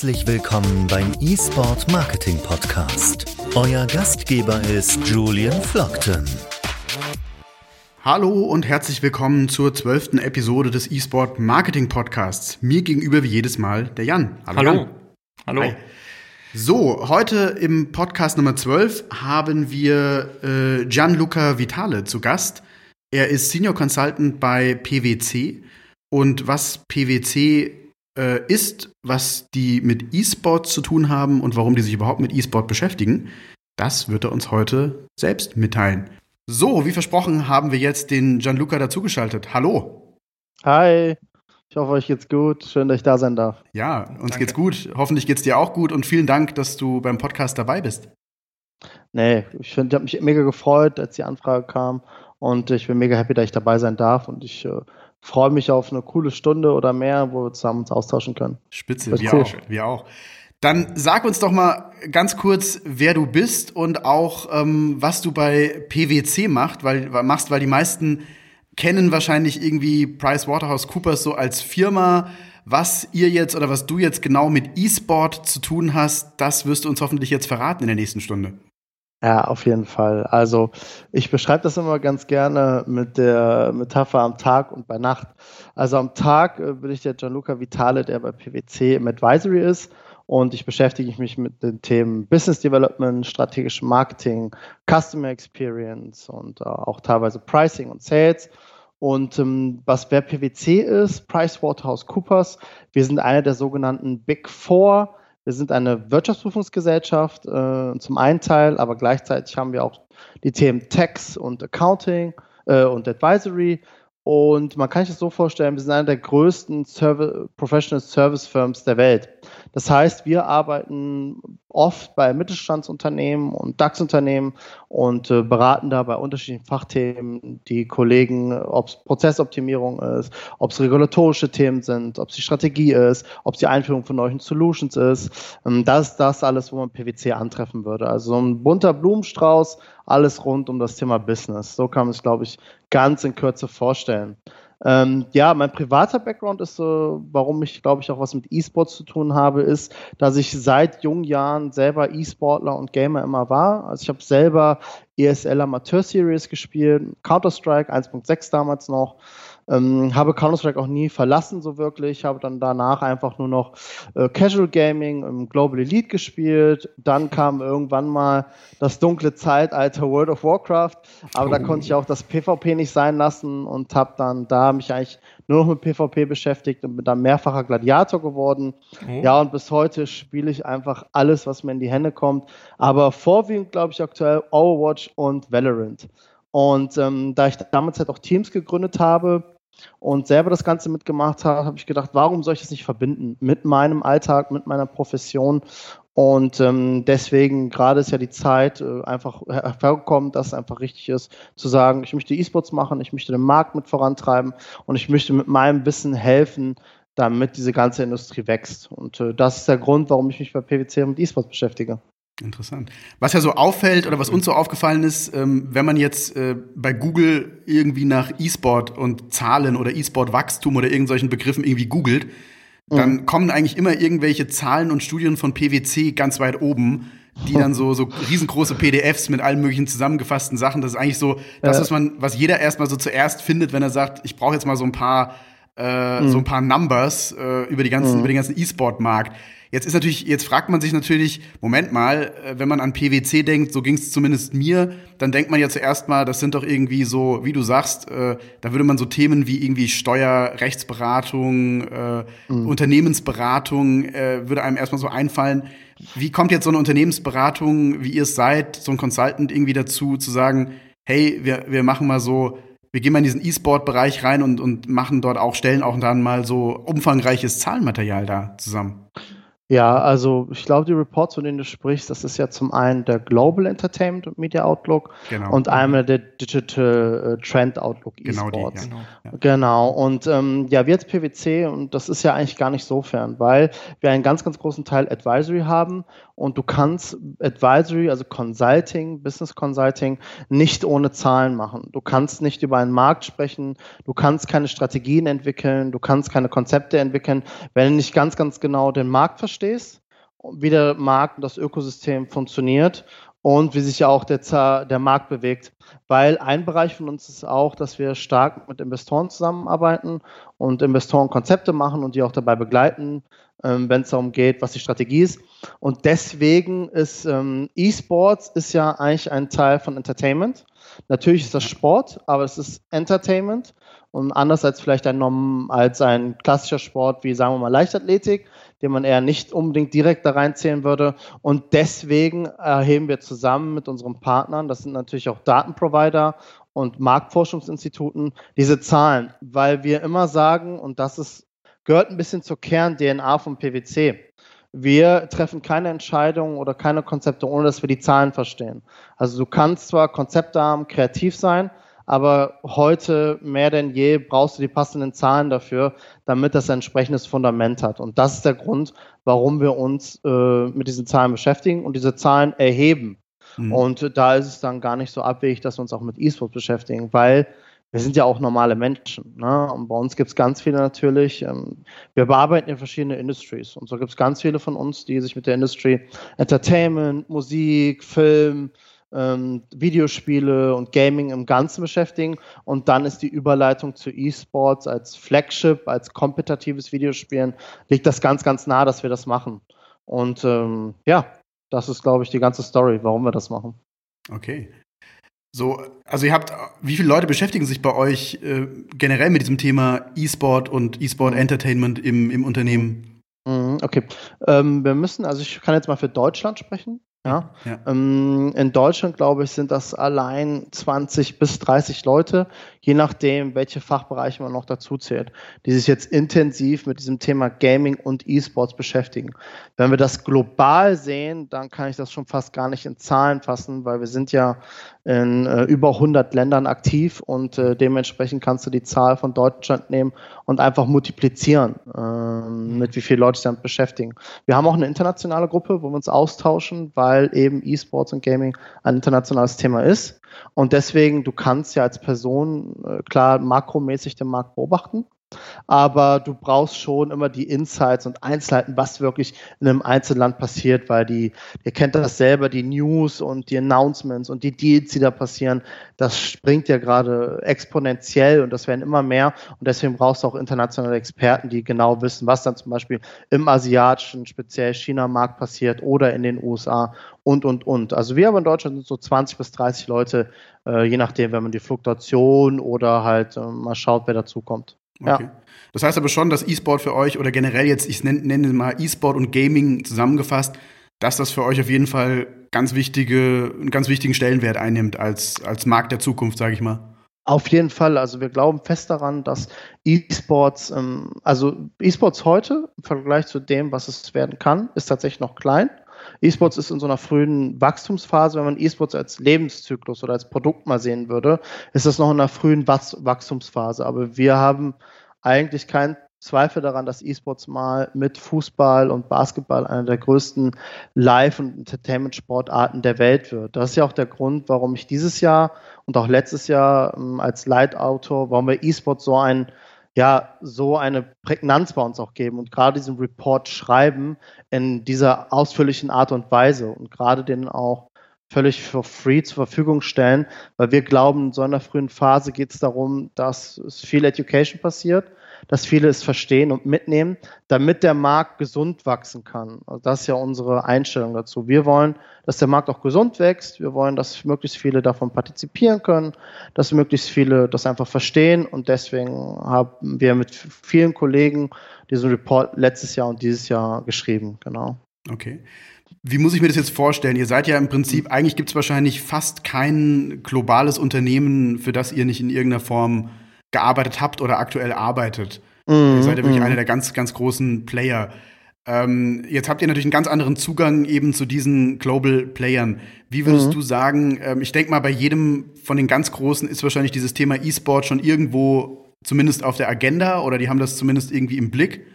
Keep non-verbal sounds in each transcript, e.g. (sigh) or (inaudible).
Herzlich willkommen beim eSport Marketing Podcast. Euer Gastgeber ist Julian Flockton. Hallo und herzlich willkommen zur zwölften Episode des eSport Marketing Podcasts. Mir gegenüber wie jedes Mal der Jan. Hallo. Hallo. Jan. Hallo. Hi. So, heute im Podcast Nummer 12 haben wir äh, Gianluca Vitale zu Gast. Er ist Senior Consultant bei PwC. Und was PwC äh, ist, was die mit E-Sport zu tun haben und warum die sich überhaupt mit E-Sport beschäftigen, das wird er uns heute selbst mitteilen. So, wie versprochen, haben wir jetzt den Gianluca dazugeschaltet. Hallo. Hi. Ich hoffe, euch geht's gut. Schön, dass ich da sein darf. Ja, uns Danke. geht's gut. Hoffentlich geht's dir auch gut und vielen Dank, dass du beim Podcast dabei bist. Nee, ich, ich habe mich mega gefreut, als die Anfrage kam und ich bin mega happy, dass ich dabei sein darf und ich äh, freue mich auf eine coole Stunde oder mehr, wo wir zusammen uns austauschen können. Spitze, wir cool. auch, wir auch. Dann sag uns doch mal ganz kurz, wer du bist und auch ähm, was du bei PwC macht, weil, machst, weil die meisten kennen wahrscheinlich irgendwie PricewaterhouseCoopers so als Firma. Was ihr jetzt oder was du jetzt genau mit E-Sport zu tun hast, das wirst du uns hoffentlich jetzt verraten in der nächsten Stunde. Ja, auf jeden Fall. Also ich beschreibe das immer ganz gerne mit der Metapher am Tag und bei Nacht. Also am Tag äh, bin ich der Gianluca Vitale, der bei PwC im Advisory ist und ich beschäftige mich mit den Themen Business Development, strategischem Marketing, Customer Experience und äh, auch teilweise Pricing und Sales. Und ähm, was wer PwC ist, PricewaterhouseCoopers, wir sind eine der sogenannten Big Four wir sind eine Wirtschaftsprüfungsgesellschaft äh, zum einen Teil, aber gleichzeitig haben wir auch die Themen Tax und Accounting äh, und Advisory. Und man kann sich das so vorstellen, wir sind eine der größten Service, Professional Service Firms der Welt. Das heißt, wir arbeiten oft bei Mittelstandsunternehmen und DAX-Unternehmen und äh, beraten da bei unterschiedlichen Fachthemen die Kollegen, ob es Prozessoptimierung ist, ob es regulatorische Themen sind, ob es die Strategie ist, ob es die Einführung von neuen Solutions ist. Ähm, das ist das alles, wo man PwC antreffen würde. Also so ein bunter Blumenstrauß, alles rund um das Thema Business. So kann man es, glaube ich, ganz in Kürze vorstellen. Ähm, ja, mein privater Background ist so, warum ich, glaube ich, auch was mit E-Sports zu tun habe, ist, dass ich seit jungen Jahren selber E-Sportler und Gamer immer war. Also ich habe selber ESL Amateur Series gespielt, Counter-Strike 1.6 damals noch. Ähm, habe Counter-Strike auch nie verlassen, so wirklich. Habe dann danach einfach nur noch äh, Casual Gaming im Global Elite gespielt. Dann kam irgendwann mal das dunkle Zeitalter World of Warcraft. Aber oh. da konnte ich auch das PvP nicht sein lassen und habe dann da mich eigentlich nur noch mit PvP beschäftigt und bin dann mehrfacher Gladiator geworden. Oh. Ja, und bis heute spiele ich einfach alles, was mir in die Hände kommt. Aber vorwiegend, glaube ich, aktuell Overwatch und Valorant. Und ähm, da ich damals halt auch Teams gegründet habe, und selber das Ganze mitgemacht habe, habe ich gedacht, warum soll ich das nicht verbinden mit meinem Alltag, mit meiner Profession? Und ähm, deswegen gerade ist ja die Zeit äh, einfach hervorgekommen, dass es einfach richtig ist, zu sagen, ich möchte E-Sports machen, ich möchte den Markt mit vorantreiben und ich möchte mit meinem Wissen helfen, damit diese ganze Industrie wächst. Und äh, das ist der Grund, warum ich mich bei PwC mit E-Sports beschäftige. Interessant. Was ja so auffällt oder was uns so aufgefallen ist, ähm, wenn man jetzt äh, bei Google irgendwie nach E-Sport und Zahlen oder E-Sport-Wachstum oder irgendwelchen Begriffen irgendwie googelt, dann mhm. kommen eigentlich immer irgendwelche Zahlen und Studien von PwC ganz weit oben, die dann so, so riesengroße PDFs mit allen möglichen zusammengefassten Sachen. Das ist eigentlich so das, was man, was jeder erstmal so zuerst findet, wenn er sagt, ich brauche jetzt mal so ein paar, äh, mhm. so ein paar Numbers äh, über die ganzen, mhm. über den ganzen E-Sport-Markt. Jetzt ist natürlich, jetzt fragt man sich natürlich, Moment mal, äh, wenn man an PwC denkt, so ging es zumindest mir, dann denkt man ja zuerst mal, das sind doch irgendwie so, wie du sagst, äh, da würde man so Themen wie irgendwie Steuer, Rechtsberatung, äh, mhm. Unternehmensberatung, äh, würde einem erstmal so einfallen. Wie kommt jetzt so eine Unternehmensberatung, wie ihr es seid, so ein Consultant irgendwie dazu, zu sagen, hey, wir, wir machen mal so, wir gehen mal in diesen E-Sport-Bereich rein und, und machen dort auch, stellen auch dann mal so umfangreiches Zahlenmaterial da zusammen? Ja, also ich glaube, die Reports, von denen du sprichst, das ist ja zum einen der Global Entertainment und Media Outlook genau. und einmal der Digital äh, Trend Outlook genau Die, genau. Ja. genau. Und ähm, ja, wir als PwC, und das ist ja eigentlich gar nicht so fern, weil wir einen ganz, ganz großen Teil Advisory haben und du kannst Advisory, also Consulting, Business Consulting, nicht ohne Zahlen machen. Du kannst nicht über einen Markt sprechen, du kannst keine Strategien entwickeln, du kannst keine Konzepte entwickeln, wenn du nicht ganz, ganz genau den Markt verstehst, wie der Markt und das Ökosystem funktioniert und wie sich ja auch der, der Markt bewegt. Weil ein Bereich von uns ist auch, dass wir stark mit Investoren zusammenarbeiten und Investoren Konzepte machen und die auch dabei begleiten, ähm, wenn es darum geht, was die Strategie ist. Und deswegen ist ähm, E-Sports ist ja eigentlich ein Teil von Entertainment. Natürlich ist das Sport, aber es ist Entertainment. Und anders als vielleicht ein, als ein klassischer Sport wie, sagen wir mal, Leichtathletik, den man eher nicht unbedingt direkt da reinzählen würde. Und deswegen erheben wir zusammen mit unseren Partnern, das sind natürlich auch Datenprovider und Marktforschungsinstituten, diese Zahlen, weil wir immer sagen, und das ist, gehört ein bisschen zur Kern-DNA von PwC. Wir treffen keine Entscheidungen oder keine Konzepte, ohne dass wir die Zahlen verstehen. Also du kannst zwar Konzepte haben, kreativ sein, aber heute mehr denn je brauchst du die passenden Zahlen dafür, damit das ein entsprechendes Fundament hat. Und das ist der Grund, warum wir uns äh, mit diesen Zahlen beschäftigen und diese Zahlen erheben. Mhm. Und da ist es dann gar nicht so abwegig, dass wir uns auch mit E-Sport beschäftigen, weil wir sind ja auch normale Menschen. Ne? Und bei uns gibt es ganz viele natürlich. Ähm, wir bearbeiten in verschiedene Industries. Und so gibt es ganz viele von uns, die sich mit der Industry Entertainment, Musik, Film, ähm, Videospiele und Gaming im Ganzen beschäftigen. Und dann ist die Überleitung zu E-Sports als Flagship, als kompetitives Videospielen, liegt das ganz, ganz nah, dass wir das machen. Und ähm, ja, das ist, glaube ich, die ganze Story, warum wir das machen. Okay. So, also ihr habt, wie viele Leute beschäftigen sich bei euch äh, generell mit diesem Thema E-Sport und E-Sport Entertainment im, im Unternehmen? Mhm, okay. Ähm, wir müssen, also ich kann jetzt mal für Deutschland sprechen. Ja. ja. Ähm, in Deutschland, glaube ich, sind das allein 20 bis 30 Leute, je nachdem, welche Fachbereiche man noch dazu zählt, die sich jetzt intensiv mit diesem Thema Gaming und E-Sports beschäftigen. Wenn wir das global sehen, dann kann ich das schon fast gar nicht in Zahlen fassen, weil wir sind ja in äh, über 100 Ländern aktiv und äh, dementsprechend kannst du die Zahl von Deutschland nehmen und einfach multiplizieren, äh, mit wie viele Leute sich damit beschäftigen. Wir haben auch eine internationale Gruppe, wo wir uns austauschen, weil eben E-Sports und Gaming ein internationales Thema ist. Und deswegen, du kannst ja als Person äh, klar makromäßig den Markt beobachten aber du brauchst schon immer die Insights und Einzelheiten, was wirklich in einem Einzelland passiert, weil die, ihr kennt das selber, die News und die Announcements und die Deals, die da passieren, das springt ja gerade exponentiell und das werden immer mehr und deswegen brauchst du auch internationale Experten, die genau wissen, was dann zum Beispiel im asiatischen, speziell China-Markt passiert oder in den USA und, und, und. Also wir aber in Deutschland sind so 20 bis 30 Leute, äh, je nachdem, wenn man die Fluktuation oder halt äh, mal schaut, wer dazukommt. Okay. Ja. Das heißt aber schon, dass E-Sport für euch oder generell jetzt, ich nenne, nenne mal E-Sport und Gaming zusammengefasst, dass das für euch auf jeden Fall ganz wichtige, einen ganz wichtigen Stellenwert einnimmt als, als Markt der Zukunft, sage ich mal. Auf jeden Fall. Also wir glauben fest daran, dass E-Sports, ähm, also E-Sports heute im Vergleich zu dem, was es werden kann, ist tatsächlich noch klein. E-Sports ist in so einer frühen Wachstumsphase. Wenn man E-Sports als Lebenszyklus oder als Produkt mal sehen würde, ist das noch in einer frühen Wachstumsphase. Aber wir haben eigentlich keinen Zweifel daran, dass E-Sports mal mit Fußball und Basketball einer der größten Live- und Entertainment-Sportarten der Welt wird. Das ist ja auch der Grund, warum ich dieses Jahr und auch letztes Jahr ähm, als Leitautor, warum wir E-Sports so ein ja so eine Prägnanz bei uns auch geben und gerade diesen Report schreiben in dieser ausführlichen Art und Weise und gerade den auch völlig for free zur Verfügung stellen, weil wir glauben, in so einer frühen Phase geht es darum, dass es viel Education passiert, dass viele es verstehen und mitnehmen, damit der Markt gesund wachsen kann. Also das ist ja unsere Einstellung dazu. Wir wollen, dass der Markt auch gesund wächst. Wir wollen, dass möglichst viele davon partizipieren können, dass möglichst viele das einfach verstehen. Und deswegen haben wir mit vielen Kollegen diesen Report letztes Jahr und dieses Jahr geschrieben. Genau. Okay. Wie muss ich mir das jetzt vorstellen? Ihr seid ja im Prinzip, eigentlich gibt es wahrscheinlich fast kein globales Unternehmen, für das ihr nicht in irgendeiner Form gearbeitet habt oder aktuell arbeitet. Mm, ihr seid ja wirklich mm. einer der ganz, ganz großen Player. Ähm, jetzt habt ihr natürlich einen ganz anderen Zugang eben zu diesen Global Playern. Wie würdest mhm. du sagen, ähm, ich denke mal, bei jedem von den ganz Großen ist wahrscheinlich dieses Thema E-Sport schon irgendwo zumindest auf der Agenda oder die haben das zumindest irgendwie im Blick.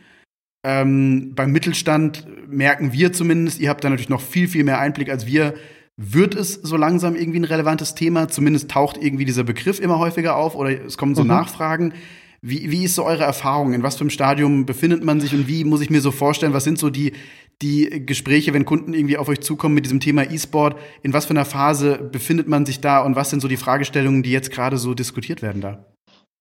Ähm, beim Mittelstand merken wir zumindest, ihr habt da natürlich noch viel, viel mehr Einblick als wir. Wird es so langsam irgendwie ein relevantes Thema? Zumindest taucht irgendwie dieser Begriff immer häufiger auf oder es kommen so mhm. Nachfragen. Wie, wie ist so eure Erfahrung? In was für einem Stadium befindet man sich und wie muss ich mir so vorstellen, was sind so die, die Gespräche, wenn Kunden irgendwie auf euch zukommen mit diesem Thema E-Sport? In was für einer Phase befindet man sich da und was sind so die Fragestellungen, die jetzt gerade so diskutiert werden da?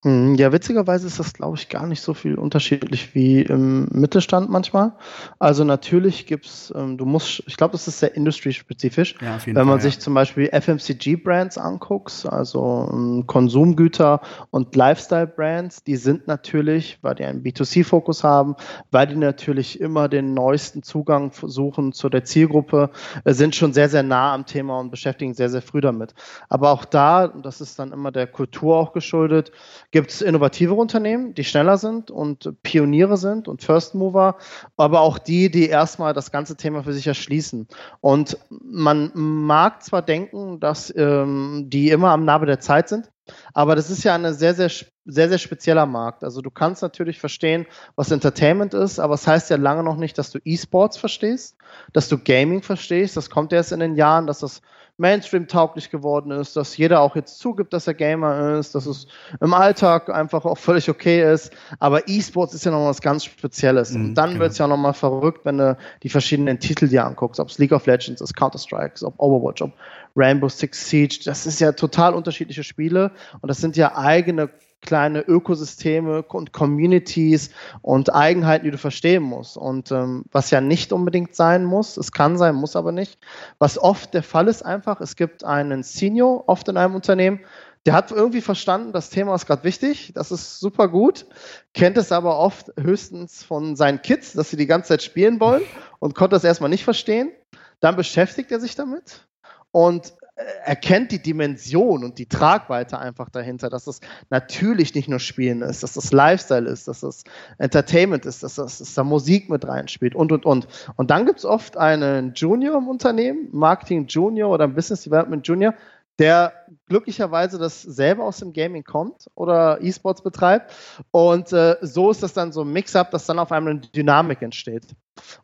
Hm, ja, witzigerweise ist das, glaube ich, gar nicht so viel unterschiedlich wie im Mittelstand manchmal. Also natürlich gibt's, ähm, du musst, ich glaube, das ist sehr industriespezifisch. Ja, Wenn man Fall, sich ja. zum Beispiel FMCG-Brands anguckt, also ähm, Konsumgüter und Lifestyle-Brands, die sind natürlich, weil die einen B2C-Fokus haben, weil die natürlich immer den neuesten Zugang suchen zu der Zielgruppe, äh, sind schon sehr, sehr nah am Thema und beschäftigen sehr, sehr früh damit. Aber auch da, das ist dann immer der Kultur auch geschuldet, gibt es innovative Unternehmen, die schneller sind und Pioniere sind und First Mover, aber auch die, die erstmal das ganze Thema für sich erschließen. Und man mag zwar denken, dass ähm, die immer am Nabe der Zeit sind, aber das ist ja ein sehr, sehr, sehr, sehr spezieller Markt. Also du kannst natürlich verstehen, was Entertainment ist, aber es das heißt ja lange noch nicht, dass du E-Sports verstehst, dass du Gaming verstehst. Das kommt erst in den Jahren, dass das Mainstream-tauglich geworden ist, dass jeder auch jetzt zugibt, dass er Gamer ist, dass es im Alltag einfach auch völlig okay ist. Aber E-Sports ist ja noch was ganz Spezielles. Mhm, und dann genau. wird es ja noch mal verrückt, wenn du die verschiedenen Titel dir anguckst, ob es League of Legends ist, Counter-Strike, ob Overwatch, ob Rainbow Six Siege. Das ist ja total unterschiedliche Spiele und das sind ja eigene kleine Ökosysteme und Communities und Eigenheiten, die du verstehen musst. Und ähm, was ja nicht unbedingt sein muss, es kann sein, muss aber nicht. Was oft der Fall ist einfach, es gibt einen Senior oft in einem Unternehmen, der hat irgendwie verstanden, das Thema ist gerade wichtig, das ist super gut, kennt es aber oft höchstens von seinen Kids, dass sie die ganze Zeit spielen wollen und konnte das erstmal nicht verstehen. Dann beschäftigt er sich damit und erkennt die Dimension und die Tragweite einfach dahinter, dass es natürlich nicht nur Spielen ist, dass das Lifestyle ist, dass das Entertainment ist, dass, das, dass da Musik mit reinspielt und, und, und. Und dann gibt es oft einen Junior im Unternehmen, Marketing Junior oder Business Development Junior, der glücklicherweise das selber aus dem Gaming kommt oder E-Sports betreibt. Und äh, so ist das dann so ein Mix-up, dass dann auf einmal eine Dynamik entsteht.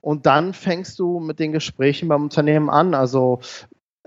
Und dann fängst du mit den Gesprächen beim Unternehmen an. Also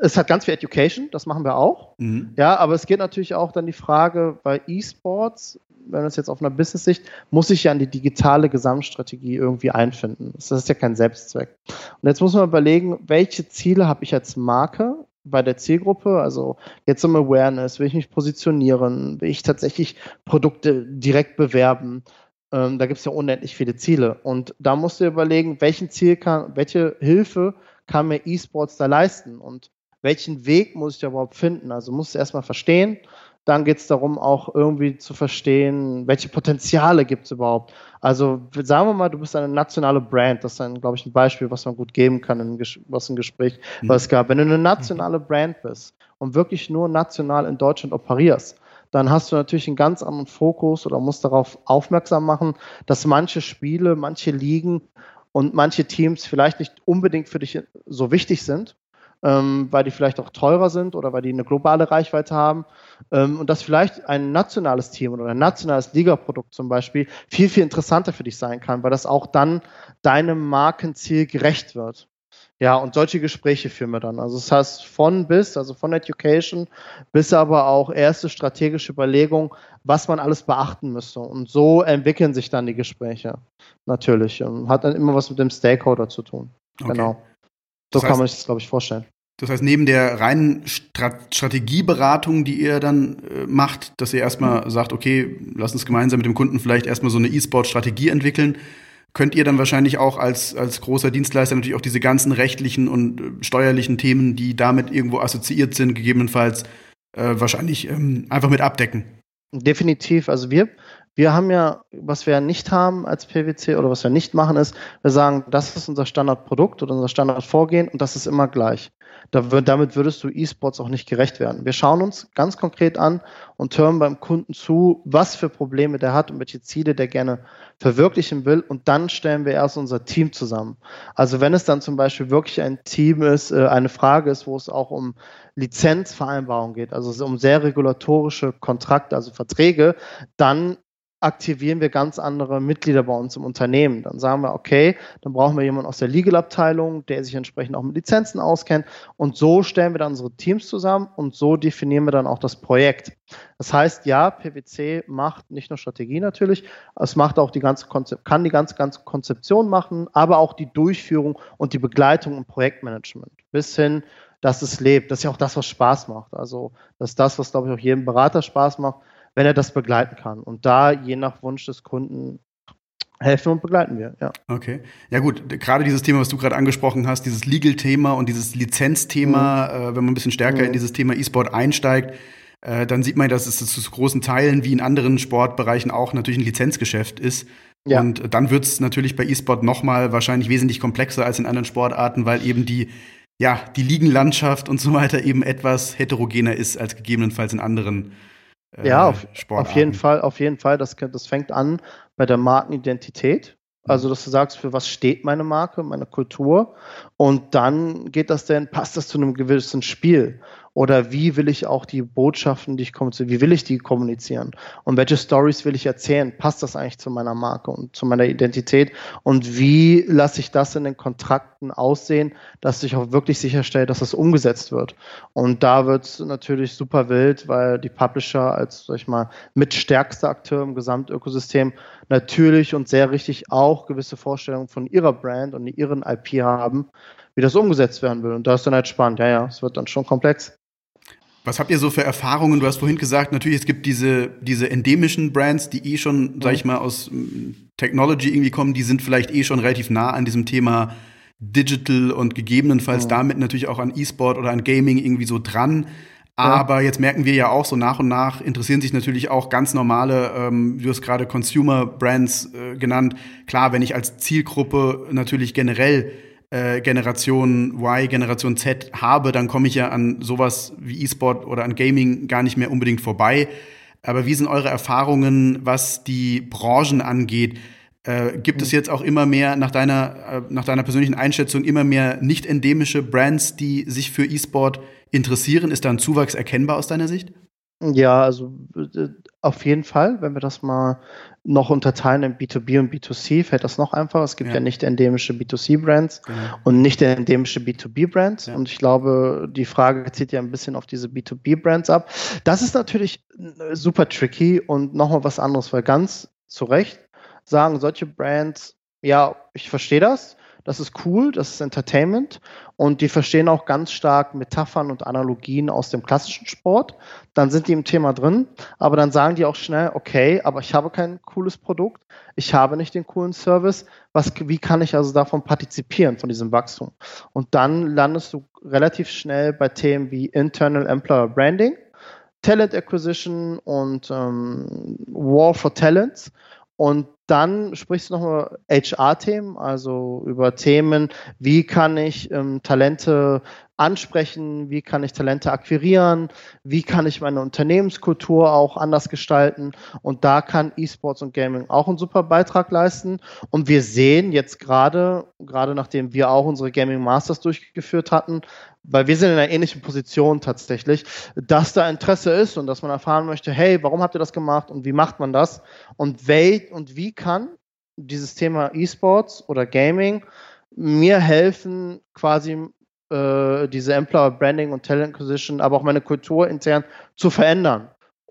es hat ganz viel Education, das machen wir auch. Mhm. Ja, aber es geht natürlich auch dann die Frage bei E-Sports, wenn man es jetzt auf einer Business-Sicht, muss ich ja in die digitale Gesamtstrategie irgendwie einfinden. Das ist ja kein Selbstzweck. Und jetzt muss man überlegen, welche Ziele habe ich als Marke bei der Zielgruppe, also jetzt um Awareness, will ich mich positionieren, will ich tatsächlich Produkte direkt bewerben. Ähm, da gibt es ja unendlich viele Ziele. Und da musst du überlegen, welchen Ziel kann, welche Hilfe kann mir E-Sports da leisten? Und welchen Weg muss ich da überhaupt finden? Also muss ich erstmal verstehen. Dann geht es darum, auch irgendwie zu verstehen, welche Potenziale gibt es überhaupt. Also sagen wir mal, du bist eine nationale Brand. Das ist dann, glaube ich, ein Beispiel, was man gut geben kann, in, was ein Gespräch, mhm. was gab. Wenn du eine nationale Brand bist und wirklich nur national in Deutschland operierst, dann hast du natürlich einen ganz anderen Fokus oder musst darauf aufmerksam machen, dass manche Spiele, manche Ligen und manche Teams vielleicht nicht unbedingt für dich so wichtig sind ähm, weil die vielleicht auch teurer sind oder weil die eine globale Reichweite haben. Ähm, und dass vielleicht ein nationales Team oder ein nationales Ligaprodukt zum Beispiel viel, viel interessanter für dich sein kann, weil das auch dann deinem Markenziel gerecht wird. Ja, und solche Gespräche führen wir dann. Also das heißt von bis, also von Education bis aber auch erste strategische Überlegung, was man alles beachten müsste. Und so entwickeln sich dann die Gespräche. Natürlich. Und hat dann immer was mit dem Stakeholder zu tun. Okay. Genau. So das heißt, kann man sich das, glaube ich, vorstellen. Das heißt, neben der reinen Strat Strategieberatung, die ihr dann äh, macht, dass ihr erstmal sagt, okay, lass uns gemeinsam mit dem Kunden vielleicht erstmal so eine E-Sport-Strategie entwickeln, könnt ihr dann wahrscheinlich auch als, als großer Dienstleister natürlich auch diese ganzen rechtlichen und äh, steuerlichen Themen, die damit irgendwo assoziiert sind, gegebenenfalls äh, wahrscheinlich ähm, einfach mit abdecken. Definitiv. Also wir wir haben ja, was wir nicht haben als PwC oder was wir nicht machen, ist, wir sagen, das ist unser Standardprodukt oder unser Standardvorgehen und das ist immer gleich. Damit würdest du E-Sports auch nicht gerecht werden. Wir schauen uns ganz konkret an und hören beim Kunden zu, was für Probleme der hat und welche Ziele der gerne verwirklichen will. Und dann stellen wir erst unser Team zusammen. Also wenn es dann zum Beispiel wirklich ein Team ist, äh, eine Frage ist, wo es auch um Lizenzvereinbarungen geht, also um sehr regulatorische Kontrakte, also Verträge, dann aktivieren wir ganz andere Mitglieder bei uns im Unternehmen. Dann sagen wir, okay, dann brauchen wir jemanden aus der Legal-Abteilung, der sich entsprechend auch mit Lizenzen auskennt. Und so stellen wir dann unsere Teams zusammen und so definieren wir dann auch das Projekt. Das heißt, ja, PwC macht nicht nur Strategie natürlich, es macht auch die ganze Konzep kann die ganze, ganze Konzeption machen, aber auch die Durchführung und die Begleitung im Projektmanagement bis hin dass es lebt. Das ist ja auch das, was Spaß macht. Also das ist das, was, glaube ich, auch jedem Berater Spaß macht, wenn er das begleiten kann. Und da, je nach Wunsch des Kunden, helfen und begleiten wir, ja. Okay. Ja gut, gerade dieses Thema, was du gerade angesprochen hast, dieses Legal-Thema und dieses Lizenzthema, mhm. äh, wenn man ein bisschen stärker mhm. in dieses Thema E-Sport einsteigt, äh, dann sieht man, dass es zu großen Teilen wie in anderen Sportbereichen auch natürlich ein Lizenzgeschäft ist. Ja. Und dann wird es natürlich bei E-Sport nochmal wahrscheinlich wesentlich komplexer als in anderen Sportarten, weil eben die ja, die Liegenlandschaft und so weiter eben etwas heterogener ist als gegebenenfalls in anderen äh, ja, auf, auf jeden Fall, auf jeden Fall. Das, das fängt an bei der Markenidentität. Also, dass du sagst, für was steht meine Marke, meine Kultur. Und dann geht das denn, passt das zu einem gewissen Spiel? Oder wie will ich auch die Botschaften, die ich kommuniziere, wie will ich die kommunizieren? Und welche Stories will ich erzählen? Passt das eigentlich zu meiner Marke und zu meiner Identität? Und wie lasse ich das in den Kontrakten aussehen, dass ich auch wirklich sicherstelle, dass das umgesetzt wird? Und da wird es natürlich super wild, weil die Publisher als, sag ich mal, mitstärkster Akteur im Gesamtökosystem natürlich und sehr richtig auch gewisse Vorstellungen von ihrer Brand und ihren IP haben, wie das umgesetzt werden will. Und da ist dann halt spannend. Ja, ja, es wird dann schon komplex. Was habt ihr so für Erfahrungen? Du hast vorhin gesagt, natürlich, es gibt diese, diese endemischen Brands, die eh schon, sag ich mal, aus mm, Technology irgendwie kommen, die sind vielleicht eh schon relativ nah an diesem Thema Digital und gegebenenfalls mhm. damit natürlich auch an E-Sport oder an Gaming irgendwie so dran. Aber ja. jetzt merken wir ja auch so nach und nach interessieren sich natürlich auch ganz normale, ähm, du hast gerade Consumer Brands äh, genannt. Klar, wenn ich als Zielgruppe natürlich generell äh, Generation Y, Generation Z habe, dann komme ich ja an sowas wie E-Sport oder an Gaming gar nicht mehr unbedingt vorbei. Aber wie sind eure Erfahrungen, was die Branchen angeht? Äh, gibt es jetzt auch immer mehr, nach deiner, äh, nach deiner persönlichen Einschätzung, immer mehr nicht endemische Brands, die sich für E-Sport interessieren? Ist da ein Zuwachs erkennbar aus deiner Sicht? Ja, also äh, auf jeden Fall, wenn wir das mal noch unterteilen in B2B und B2C, fällt das noch einfacher. Es gibt ja, ja nicht endemische B2C-Brands genau. und nicht endemische B2B-Brands. Ja. Und ich glaube, die Frage zieht ja ein bisschen auf diese B2B-Brands ab. Das ist natürlich äh, super tricky und nochmal was anderes, weil ganz zu Recht sagen solche Brands, ja, ich verstehe das, das ist cool, das ist Entertainment und die verstehen auch ganz stark Metaphern und Analogien aus dem klassischen Sport. Dann sind die im Thema drin, aber dann sagen die auch schnell, okay, aber ich habe kein cooles Produkt, ich habe nicht den coolen Service, was, wie kann ich also davon partizipieren, von diesem Wachstum? Und dann landest du relativ schnell bei Themen wie Internal Employer Branding, Talent Acquisition und ähm, War for Talents. Und dann sprichst du nochmal HR-Themen, also über Themen, wie kann ich ähm, Talente ansprechen, wie kann ich Talente akquirieren, wie kann ich meine Unternehmenskultur auch anders gestalten. Und da kann E-Sports und Gaming auch einen super Beitrag leisten. Und wir sehen jetzt gerade, gerade nachdem wir auch unsere Gaming Masters durchgeführt hatten, weil wir sind in einer ähnlichen Position tatsächlich, dass da Interesse ist und dass man erfahren möchte, hey, warum habt ihr das gemacht und wie macht man das und, wel und wie kann dieses Thema E-Sports oder Gaming mir helfen, quasi äh, diese Employer Branding und Talent Acquisition, aber auch meine Kultur intern zu verändern.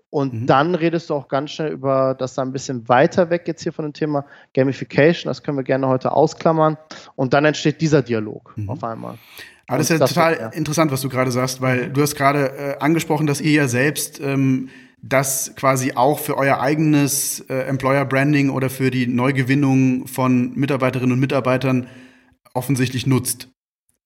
Und mhm. dann redest du auch ganz schnell über das da ein bisschen weiter weg jetzt hier von dem Thema Gamification. Das können wir gerne heute ausklammern. Und dann entsteht dieser Dialog mhm. auf einmal. Aber das ist ja total ja. interessant, was du gerade sagst, weil du hast gerade äh, angesprochen, dass ihr ja selbst ähm, das quasi auch für euer eigenes äh, Employer Branding oder für die Neugewinnung von Mitarbeiterinnen und Mitarbeitern offensichtlich nutzt.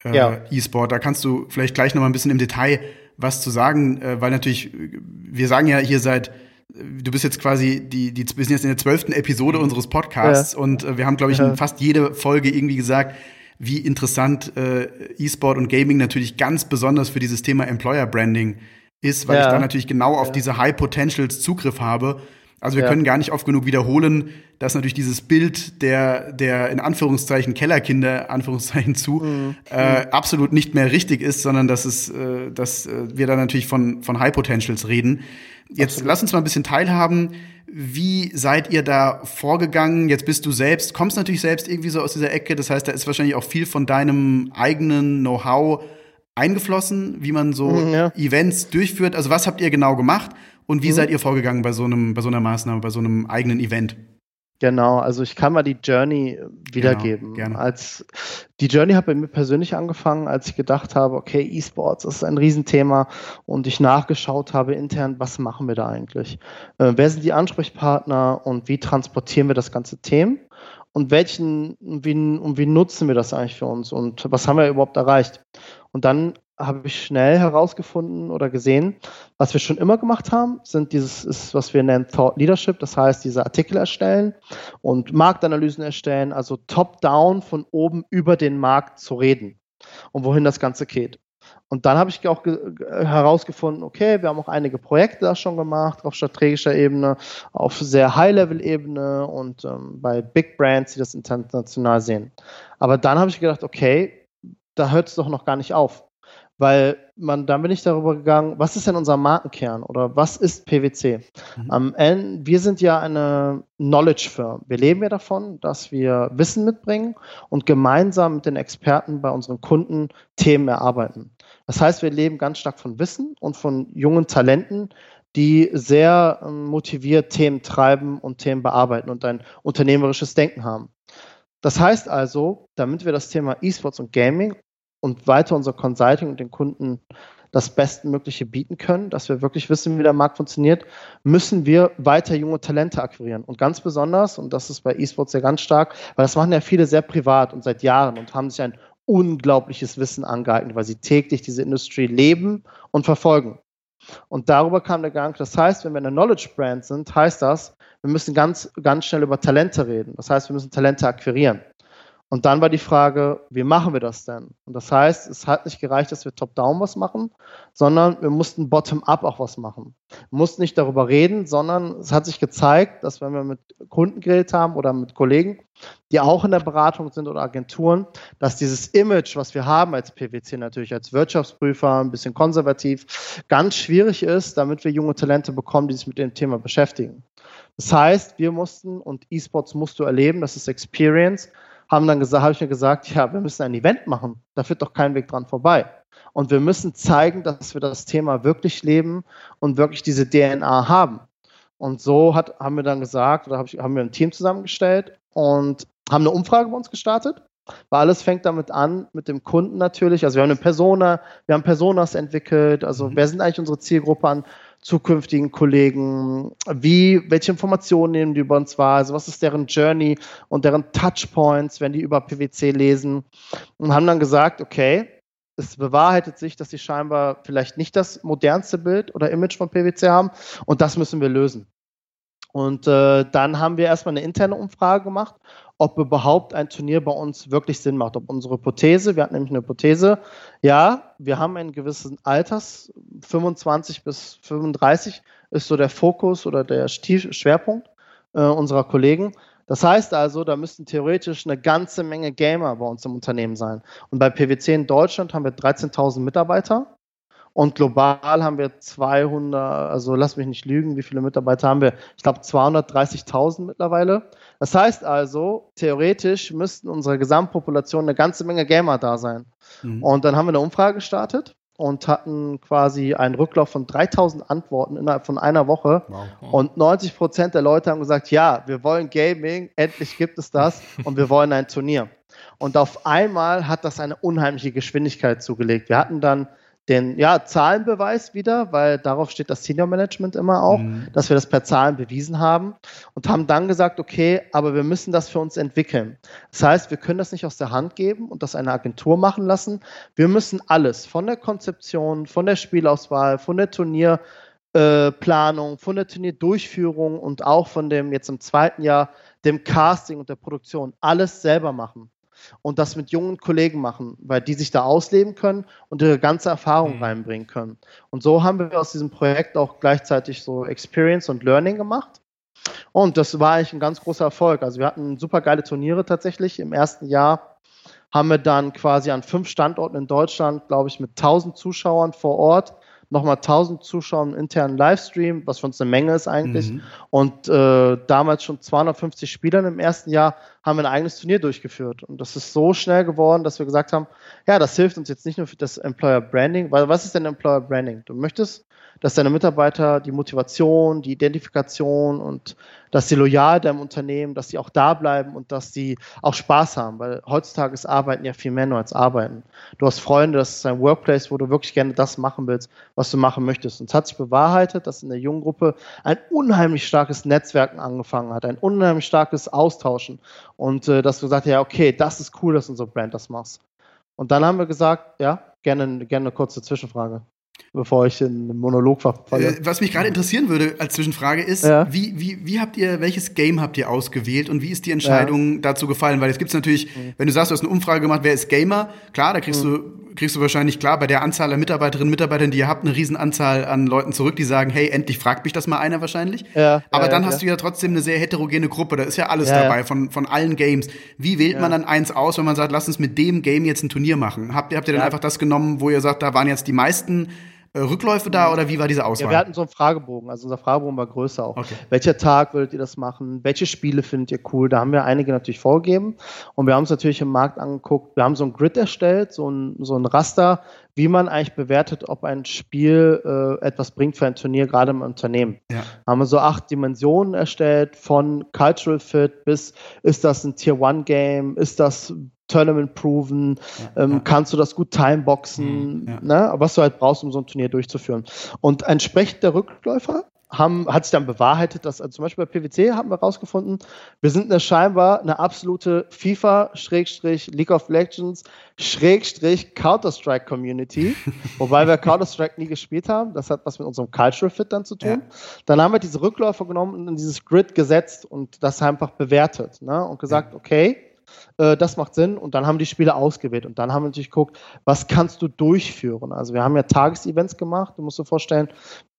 Äh, ja. E-Sport. Da kannst du vielleicht gleich noch mal ein bisschen im Detail was zu sagen, äh, weil natürlich, wir sagen ja hier seit du bist jetzt quasi die, die wir sind jetzt in der zwölften Episode unseres Podcasts ja. und äh, wir haben, glaube ich, ja. in fast jede Folge irgendwie gesagt, wie interessant äh, E-Sport und Gaming natürlich ganz besonders für dieses Thema Employer Branding ist, weil ja. ich da natürlich genau auf ja. diese High Potentials Zugriff habe. Also wir ja. können gar nicht oft genug wiederholen, dass natürlich dieses Bild der, der in Anführungszeichen Kellerkinder, Anführungszeichen zu, mhm. äh, absolut nicht mehr richtig ist, sondern dass es, äh, dass äh, wir da natürlich von, von High Potentials reden. Jetzt Absolut. lass uns mal ein bisschen teilhaben. Wie seid ihr da vorgegangen? Jetzt bist du selbst, kommst natürlich selbst irgendwie so aus dieser Ecke. Das heißt, da ist wahrscheinlich auch viel von deinem eigenen Know-how eingeflossen, wie man so mhm, ja. Events durchführt. Also was habt ihr genau gemacht und wie mhm. seid ihr vorgegangen bei so einem, bei so einer Maßnahme, bei so einem eigenen Event? Genau, also ich kann mal die Journey wiedergeben. Genau. Als die Journey hat bei mir persönlich angefangen, als ich gedacht habe, okay, E-Sports ist ein Riesenthema und ich nachgeschaut habe intern, was machen wir da eigentlich? Äh, wer sind die Ansprechpartner und wie transportieren wir das ganze Thema? Und welchen, wie, und wie nutzen wir das eigentlich für uns und was haben wir überhaupt erreicht? Und dann habe ich schnell herausgefunden oder gesehen, was wir schon immer gemacht haben, sind dieses, ist, was wir nennen Thought Leadership, das heißt, diese Artikel erstellen und Marktanalysen erstellen, also top-down von oben über den Markt zu reden und wohin das Ganze geht. Und dann habe ich auch herausgefunden, okay, wir haben auch einige Projekte da schon gemacht, auf strategischer Ebene, auf sehr High-Level-Ebene und ähm, bei Big Brands, die das international sehen. Aber dann habe ich gedacht, okay, da hört es doch noch gar nicht auf weil man, dann bin ich darüber gegangen, was ist denn unser Markenkern oder was ist PwC? Mhm. Am Ende, wir sind ja eine Knowledge Firm. Wir leben ja davon, dass wir Wissen mitbringen und gemeinsam mit den Experten bei unseren Kunden Themen erarbeiten. Das heißt, wir leben ganz stark von Wissen und von jungen Talenten, die sehr ähm, motiviert Themen treiben und Themen bearbeiten und ein unternehmerisches Denken haben. Das heißt also, damit wir das Thema E-Sports und Gaming und weiter unser Consulting und den Kunden das Bestmögliche bieten können, dass wir wirklich wissen, wie der Markt funktioniert, müssen wir weiter junge Talente akquirieren. Und ganz besonders, und das ist bei E-Sports ja ganz stark, weil das machen ja viele sehr privat und seit Jahren und haben sich ein unglaubliches Wissen angeeignet, weil sie täglich diese Industrie leben und verfolgen. Und darüber kam der Gang. Das heißt, wenn wir eine Knowledge Brand sind, heißt das, wir müssen ganz, ganz schnell über Talente reden. Das heißt, wir müssen Talente akquirieren. Und dann war die Frage, wie machen wir das denn? Und das heißt, es hat nicht gereicht, dass wir top-down was machen, sondern wir mussten bottom-up auch was machen. Wir mussten nicht darüber reden, sondern es hat sich gezeigt, dass wenn wir mit Kunden geredet haben oder mit Kollegen, die auch in der Beratung sind oder Agenturen, dass dieses Image, was wir haben als PwC natürlich als Wirtschaftsprüfer, ein bisschen konservativ, ganz schwierig ist, damit wir junge Talente bekommen, die sich mit dem Thema beschäftigen. Das heißt, wir mussten, und E-Sports musst du erleben, das ist Experience, haben dann gesagt, habe ich mir gesagt, ja, wir müssen ein Event machen. Da führt doch kein Weg dran vorbei. Und wir müssen zeigen, dass wir das Thema wirklich leben und wirklich diese DNA haben. Und so hat, haben wir dann gesagt, oder hab ich, haben wir ein Team zusammengestellt und haben eine Umfrage bei uns gestartet. Weil alles fängt damit an, mit dem Kunden natürlich. Also wir haben eine Persona, wir haben Personas entwickelt. Also mhm. wer sind eigentlich unsere Zielgruppe an? Zukünftigen Kollegen? Wie, welche Informationen nehmen die über uns wahr? Also was ist deren Journey und deren Touchpoints, wenn die über PwC lesen? Und haben dann gesagt, okay, es bewahrheitet sich, dass sie scheinbar vielleicht nicht das modernste Bild oder Image von PwC haben und das müssen wir lösen. Und äh, dann haben wir erstmal eine interne Umfrage gemacht ob überhaupt ein Turnier bei uns wirklich Sinn macht. Ob unsere Hypothese, wir hatten nämlich eine Hypothese, ja, wir haben einen gewissen Alters, 25 bis 35 ist so der Fokus oder der Schwerpunkt äh, unserer Kollegen. Das heißt also, da müssten theoretisch eine ganze Menge Gamer bei uns im Unternehmen sein. Und bei PwC in Deutschland haben wir 13.000 Mitarbeiter. Und global haben wir 200, also lass mich nicht lügen, wie viele Mitarbeiter haben wir? Ich glaube 230.000 mittlerweile. Das heißt also, theoretisch müssten unsere Gesamtpopulation eine ganze Menge Gamer da sein. Mhm. Und dann haben wir eine Umfrage gestartet und hatten quasi einen Rücklauf von 3000 Antworten innerhalb von einer Woche. Wow, wow. Und 90 Prozent der Leute haben gesagt, ja, wir wollen Gaming, endlich gibt es das (laughs) und wir wollen ein Turnier. Und auf einmal hat das eine unheimliche Geschwindigkeit zugelegt. Wir hatten dann den ja, Zahlenbeweis wieder, weil darauf steht das Senior Management immer auch, mhm. dass wir das per Zahlen bewiesen haben und haben dann gesagt, okay, aber wir müssen das für uns entwickeln. Das heißt, wir können das nicht aus der Hand geben und das eine Agentur machen lassen. Wir müssen alles von der Konzeption, von der Spielauswahl, von der Turnierplanung, äh, von der Turnierdurchführung und auch von dem jetzt im zweiten Jahr dem Casting und der Produktion alles selber machen und das mit jungen Kollegen machen, weil die sich da ausleben können und ihre ganze Erfahrung mhm. reinbringen können. Und so haben wir aus diesem Projekt auch gleichzeitig so Experience und Learning gemacht. Und das war eigentlich ein ganz großer Erfolg. Also wir hatten super geile Turniere tatsächlich. Im ersten Jahr haben wir dann quasi an fünf Standorten in Deutschland, glaube ich, mit 1000 Zuschauern vor Ort nochmal 1000 Zuschauer im internen Livestream, was für uns eine Menge ist eigentlich. Mhm. Und äh, damals schon 250 Spielern im ersten Jahr haben wir ein eigenes Turnier durchgeführt. Und das ist so schnell geworden, dass wir gesagt haben, ja, das hilft uns jetzt nicht nur für das Employer Branding, weil was ist denn Employer Branding? Du möchtest dass deine Mitarbeiter die Motivation, die Identifikation und dass sie loyal deinem Unternehmen, dass sie auch da bleiben und dass sie auch Spaß haben, weil heutzutage ist Arbeiten ja viel mehr nur als Arbeiten. Du hast Freunde, das ist ein Workplace, wo du wirklich gerne das machen willst, was du machen möchtest. Und es hat sich bewahrheitet, dass in der jungen Gruppe ein unheimlich starkes Netzwerken angefangen hat, ein unheimlich starkes Austauschen und äh, dass du gesagt hast, ja, okay, das ist cool, dass unsere Brand das macht. Und dann haben wir gesagt, ja, gerne, gerne eine kurze Zwischenfrage bevor ich einen Monolog verfalle. Äh, was mich gerade interessieren würde als Zwischenfrage ist, ja. wie, wie, wie habt ihr, welches Game habt ihr ausgewählt und wie ist die Entscheidung ja. dazu gefallen? Weil es gibt natürlich, mhm. wenn du sagst, du hast eine Umfrage gemacht, wer ist Gamer, klar, da kriegst mhm. du kriegst du wahrscheinlich klar bei der Anzahl der Mitarbeiterinnen und Mitarbeitern, die ihr habt, eine Riesenanzahl an Leuten zurück, die sagen, hey, endlich fragt mich das mal einer wahrscheinlich. Ja, Aber ja, dann ja, hast du ja trotzdem eine sehr heterogene Gruppe, da ist ja alles dabei von, von allen Games. Wie wählt man dann eins aus, wenn man sagt, lass uns mit dem Game jetzt ein Turnier machen? Habt ihr, habt ihr dann einfach das genommen, wo ihr sagt, da waren jetzt die meisten Rückläufe da oder wie war diese Auswahl? Ja, wir hatten so einen Fragebogen, also unser Fragebogen war größer auch. Okay. Welcher Tag würdet ihr das machen? Welche Spiele findet ihr cool? Da haben wir einige natürlich vorgegeben und wir haben uns natürlich im Markt angeguckt. Wir haben so ein Grid erstellt, so ein, so ein Raster, wie man eigentlich bewertet, ob ein Spiel äh, etwas bringt für ein Turnier, gerade im Unternehmen. Ja. Haben wir so acht Dimensionen erstellt, von Cultural Fit bis ist das ein Tier One Game, ist das Tournament proven, ja, ähm, ja. kannst du das gut timeboxen, mhm, ja. ne, was du halt brauchst, um so ein Turnier durchzuführen. Und entsprechend der Rückläufer haben, hat sich dann bewahrheitet, dass also zum Beispiel bei PwC haben wir rausgefunden, wir sind eine scheinbar eine absolute FIFA, League of Legends, Counter-Strike Community, (laughs) wobei wir Counter-Strike nie gespielt haben. Das hat was mit unserem Cultural Fit dann zu tun. Ja. Dann haben wir diese Rückläufer genommen und in dieses Grid gesetzt und das einfach bewertet ne? und gesagt, okay, äh, das macht Sinn. Und dann haben die Spiele ausgewählt. Und dann haben wir natürlich geguckt, was kannst du durchführen? Also wir haben ja Tagesevents gemacht. Du musst dir vorstellen,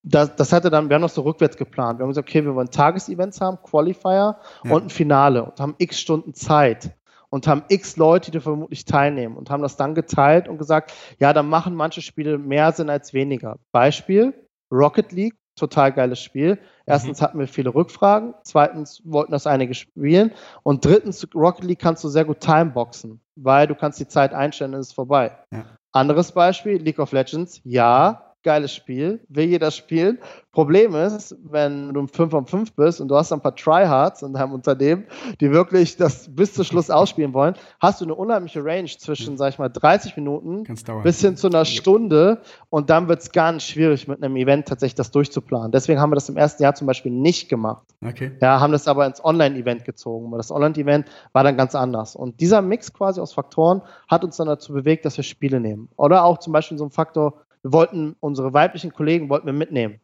das, das hatte dann, wir haben noch so rückwärts geplant. Wir haben gesagt, okay, wir wollen Tagesevents haben, Qualifier ja. und ein Finale und haben x Stunden Zeit und haben x Leute, die vermutlich teilnehmen und haben das dann geteilt und gesagt, ja, dann machen manche Spiele mehr Sinn als weniger. Beispiel Rocket League total geiles Spiel. Erstens mhm. hatten wir viele Rückfragen, zweitens wollten das einige spielen und drittens, Rocket League kannst du sehr gut timeboxen, weil du kannst die Zeit einstellen, dann ist es vorbei. Ja. Anderes Beispiel, League of Legends, ja, geiles Spiel, will jeder spielen. Problem ist, wenn du 5 von 5 bist und du hast ein paar Tryhards in deinem Unternehmen, die wirklich das bis zum Schluss ausspielen wollen, hast du eine unheimliche Range zwischen, sag ich mal, 30 Minuten bis hin zu einer Stunde und dann wird es ganz schwierig mit einem Event tatsächlich das durchzuplanen. Deswegen haben wir das im ersten Jahr zum Beispiel nicht gemacht. Okay. Ja, haben das aber ins Online-Event gezogen, weil das Online-Event war dann ganz anders. Und dieser Mix quasi aus Faktoren hat uns dann dazu bewegt, dass wir Spiele nehmen. Oder auch zum Beispiel so ein Faktor wir wollten unsere weiblichen Kollegen wollten wir mitnehmen.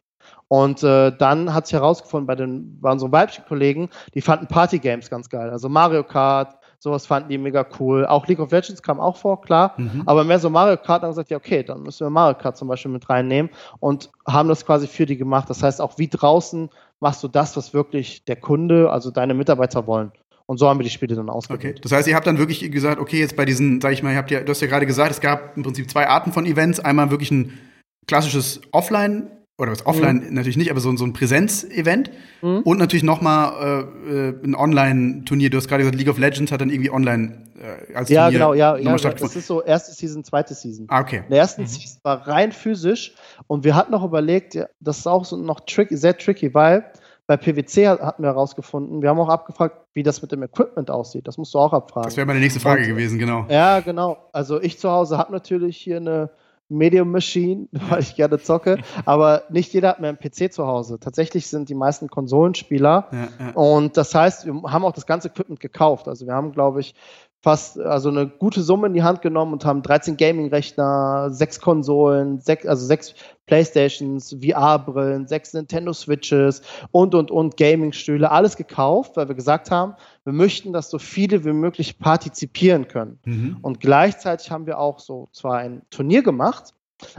Und äh, dann hat sich herausgefunden, bei, den, bei unseren weiblichen Kollegen, die fanden Partygames ganz geil. Also Mario Kart, sowas fanden die mega cool. Auch League of Legends kam auch vor, klar. Mhm. Aber mehr so Mario Kart haben gesagt, ja, okay, dann müssen wir Mario Kart zum Beispiel mit reinnehmen und haben das quasi für die gemacht. Das heißt, auch wie draußen machst du das, was wirklich der Kunde, also deine Mitarbeiter wollen. Und so haben wir die Spiele dann ausgewählt. Okay. Das heißt, ihr habt dann wirklich gesagt, okay, jetzt bei diesen, sag ich mal, ihr habt ja, du hast ja gerade gesagt, es gab im Prinzip zwei Arten von Events. Einmal wirklich ein klassisches Offline- oder was Offline mhm. natürlich nicht, aber so, so ein Präsenz-Event mhm. und natürlich nochmal äh, äh, ein Online-Turnier. Du hast gerade gesagt, League of Legends hat dann irgendwie online äh, als ja, Turnier genau, ja, ja, Das ist so erste Season, zweite Season. Ah, okay. In der ersten mhm. Season war rein physisch und wir hatten noch überlegt, das ist auch so noch tricky, sehr tricky, weil bei PwC hatten wir herausgefunden, wir haben auch abgefragt, wie das mit dem Equipment aussieht. Das musst du auch abfragen. Das wäre meine nächste Frage Und, gewesen, genau. Ja, genau. Also ich zu Hause habe natürlich hier eine Medium Machine, (laughs) weil ich gerne zocke, aber nicht jeder hat mehr einen PC zu Hause. Tatsächlich sind die meisten Konsolenspieler ja, ja. und das heißt, wir haben auch das ganze Equipment gekauft. Also wir haben, glaube ich, fast also eine gute Summe in die Hand genommen und haben 13 Gaming-Rechner, sechs Konsolen, sechs, also sechs Playstations, VR-Brillen, sechs Nintendo Switches und und und Gaming-Stühle, alles gekauft, weil wir gesagt haben, wir möchten, dass so viele wie möglich partizipieren können. Mhm. Und gleichzeitig haben wir auch so zwar ein Turnier gemacht,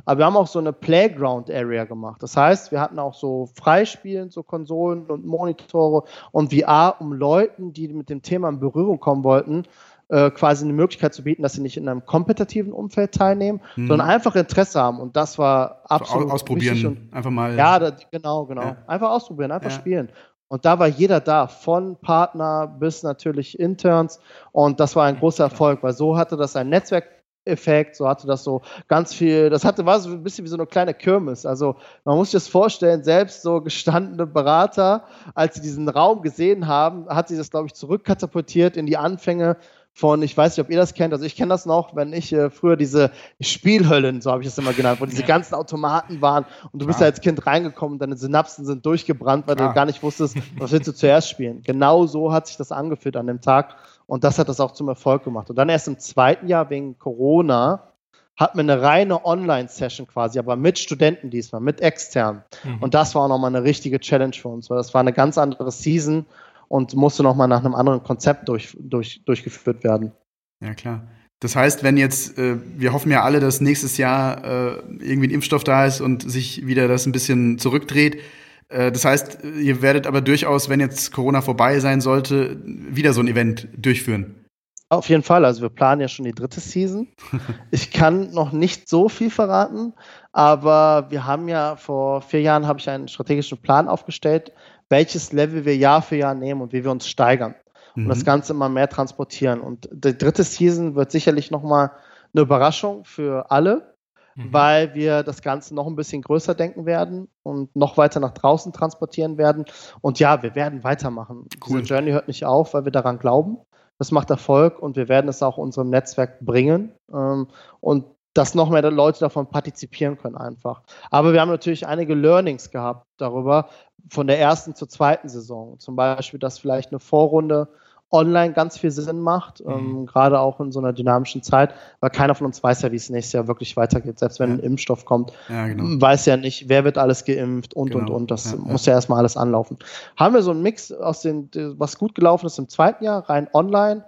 aber wir haben auch so eine Playground-Area gemacht. Das heißt, wir hatten auch so Freispielen, so Konsolen und Monitore und VR, um Leuten, die mit dem Thema in Berührung kommen wollten, äh, quasi eine Möglichkeit zu bieten, dass sie nicht in einem kompetitiven Umfeld teilnehmen, mhm. sondern einfach Interesse haben. Und das war absolut so ausprobieren, und, einfach mal. Ja, das, genau, genau. Ja. Einfach ausprobieren, einfach ja. spielen. Und da war jeder da, von Partner bis natürlich Interns. Und das war ein großer Erfolg, weil so hatte das ein Netzwerk Effekt, so hatte das so ganz viel, das hatte, war so ein bisschen wie so eine kleine Kirmes. Also man muss sich das vorstellen, selbst so gestandene Berater, als sie diesen Raum gesehen haben, hat sie das, glaube ich, zurückkatapultiert in die Anfänge von, ich weiß nicht, ob ihr das kennt, also ich kenne das noch, wenn ich äh, früher diese Spielhöllen, so habe ich es immer genannt, wo diese ja. ganzen Automaten waren und du bist ja. da als Kind reingekommen und deine Synapsen sind durchgebrannt, weil Klar. du gar nicht wusstest, was willst du zuerst spielen. Genau so hat sich das angefühlt an dem Tag und das hat das auch zum Erfolg gemacht. Und dann erst im zweiten Jahr wegen Corona hatten wir eine reine Online-Session quasi, aber mit Studenten diesmal, mit externen. Mhm. Und das war auch nochmal eine richtige Challenge für uns, weil das war eine ganz andere Season und musste nochmal nach einem anderen Konzept durch, durch, durchgeführt werden. Ja, klar. Das heißt, wenn jetzt, äh, wir hoffen ja alle, dass nächstes Jahr äh, irgendwie ein Impfstoff da ist und sich wieder das ein bisschen zurückdreht. Äh, das heißt, ihr werdet aber durchaus, wenn jetzt Corona vorbei sein sollte, wieder so ein Event durchführen. Auf jeden Fall. Also wir planen ja schon die dritte Season. (laughs) Ich kann noch nicht so viel verraten, aber wir haben ja vor vier Jahren habe ich einen strategischen Plan aufgestellt, welches Level wir Jahr für Jahr nehmen und wie wir uns steigern und mhm. das Ganze immer mehr transportieren. Und die dritte Season wird sicherlich nochmal eine Überraschung für alle, mhm. weil wir das Ganze noch ein bisschen größer denken werden und noch weiter nach draußen transportieren werden. Und ja, wir werden weitermachen. Cool. Diese Journey hört nicht auf, weil wir daran glauben. Das macht Erfolg und wir werden es auch unserem Netzwerk bringen. Ähm, und dass noch mehr Leute davon partizipieren können einfach. Aber wir haben natürlich einige Learnings gehabt darüber, von der ersten zur zweiten Saison. Zum Beispiel, dass vielleicht eine Vorrunde online ganz viel Sinn macht, mhm. ähm, gerade auch in so einer dynamischen Zeit, weil keiner von uns weiß ja, wie es nächstes Jahr wirklich weitergeht. Selbst wenn ja. ein Impfstoff kommt, ja, genau. weiß ja nicht, wer wird alles geimpft und genau. und und. Das ja, muss ja erstmal alles anlaufen. Haben wir so einen Mix aus den, was gut gelaufen ist im zweiten Jahr, rein online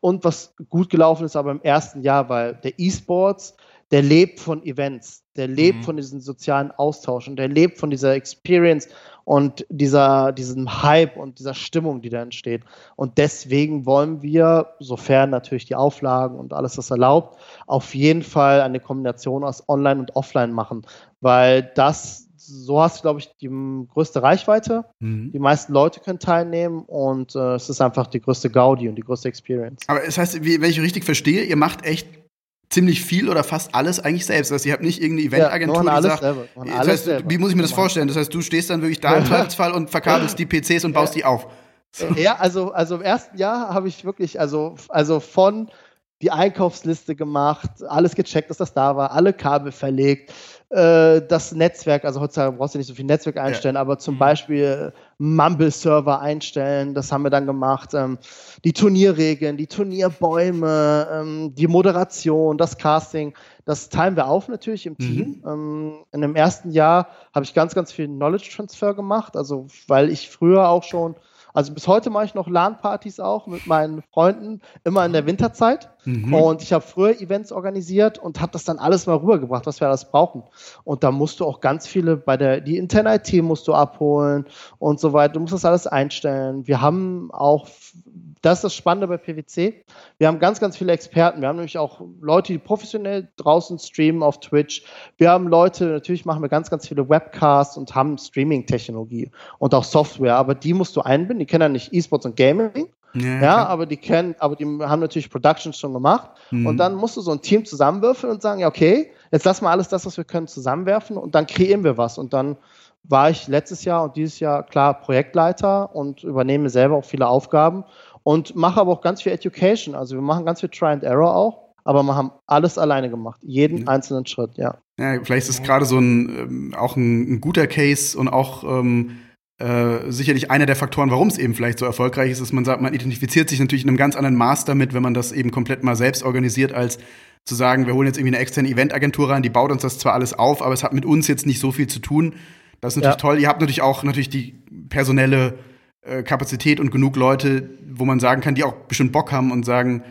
und was gut gelaufen ist aber im ersten Jahr, weil der E-Sports der lebt von Events, der lebt mhm. von diesen sozialen Austauschen, der lebt von dieser Experience und dieser, diesem Hype und dieser Stimmung, die da entsteht. Und deswegen wollen wir, sofern natürlich die Auflagen und alles das erlaubt, auf jeden Fall eine Kombination aus Online und Offline machen, weil das so hast du, glaube ich, die größte Reichweite. Mhm. Die meisten Leute können teilnehmen und äh, es ist einfach die größte Gaudi und die größte Experience. Aber es das heißt, wie, wenn ich richtig verstehe, ihr macht echt ziemlich viel oder fast alles eigentlich selbst. Das heißt, ihr habt nicht irgendeine Eventagentur, ja, die sagt, das heißt, wie muss ich mir das vorstellen? Das heißt, du stehst dann wirklich da im (laughs) Zweifelsfall und verkabelst die PCs und baust die auf. So. (laughs) Ja, also, also im ersten Jahr habe ich wirklich, also, also von die Einkaufsliste gemacht, alles gecheckt, dass das da war, alle Kabel verlegt, äh, das Netzwerk, also heutzutage brauchst du nicht so viel Netzwerk einstellen, ja. aber zum mhm. Beispiel Mumble-Server einstellen, das haben wir dann gemacht, ähm, die Turnierregeln, die Turnierbäume, ähm, die Moderation, das Casting, das teilen wir auf natürlich im Team. Mhm. Ähm, in dem ersten Jahr habe ich ganz, ganz viel Knowledge Transfer gemacht, also weil ich früher auch schon also bis heute mache ich noch LAN-Partys auch mit meinen Freunden, immer in der Winterzeit. Mhm. Und ich habe früher Events organisiert und habe das dann alles mal rübergebracht, was wir alles brauchen. Und da musst du auch ganz viele bei der, die interne IT musst du abholen und so weiter. Du musst das alles einstellen. Wir haben auch das ist das Spannende bei PwC. Wir haben ganz, ganz viele Experten. Wir haben nämlich auch Leute, die professionell draußen streamen auf Twitch. Wir haben Leute, natürlich machen wir ganz, ganz viele Webcasts und haben Streaming-Technologie und auch Software, aber die musst du einbinden. Die kennen ja nicht E-Sports und Gaming. Ja, ja aber die kennen, aber die haben natürlich Productions schon gemacht. Mhm. Und dann musst du so ein Team zusammenwürfeln und sagen, ja, okay, jetzt lass mal alles das, was wir können, zusammenwerfen und dann kreieren wir was. Und dann war ich letztes Jahr und dieses Jahr klar Projektleiter und übernehme selber auch viele Aufgaben und mache aber auch ganz viel Education. Also wir machen ganz viel Try and Error auch, aber wir haben alles alleine gemacht, jeden mhm. einzelnen Schritt, ja. Ja, vielleicht ist es gerade so ein ähm, auch ein, ein, guter Case und auch ähm, äh, sicherlich einer der Faktoren, warum es eben vielleicht so erfolgreich ist, ist, man sagt, man identifiziert sich natürlich in einem ganz anderen Maß damit, wenn man das eben komplett mal selbst organisiert, als zu sagen, wir holen jetzt irgendwie eine externe Eventagentur rein, die baut uns das zwar alles auf, aber es hat mit uns jetzt nicht so viel zu tun. Das ist natürlich ja. toll. Ihr habt natürlich auch natürlich die personelle äh, Kapazität und genug Leute, wo man sagen kann, die auch bestimmt Bock haben und sagen,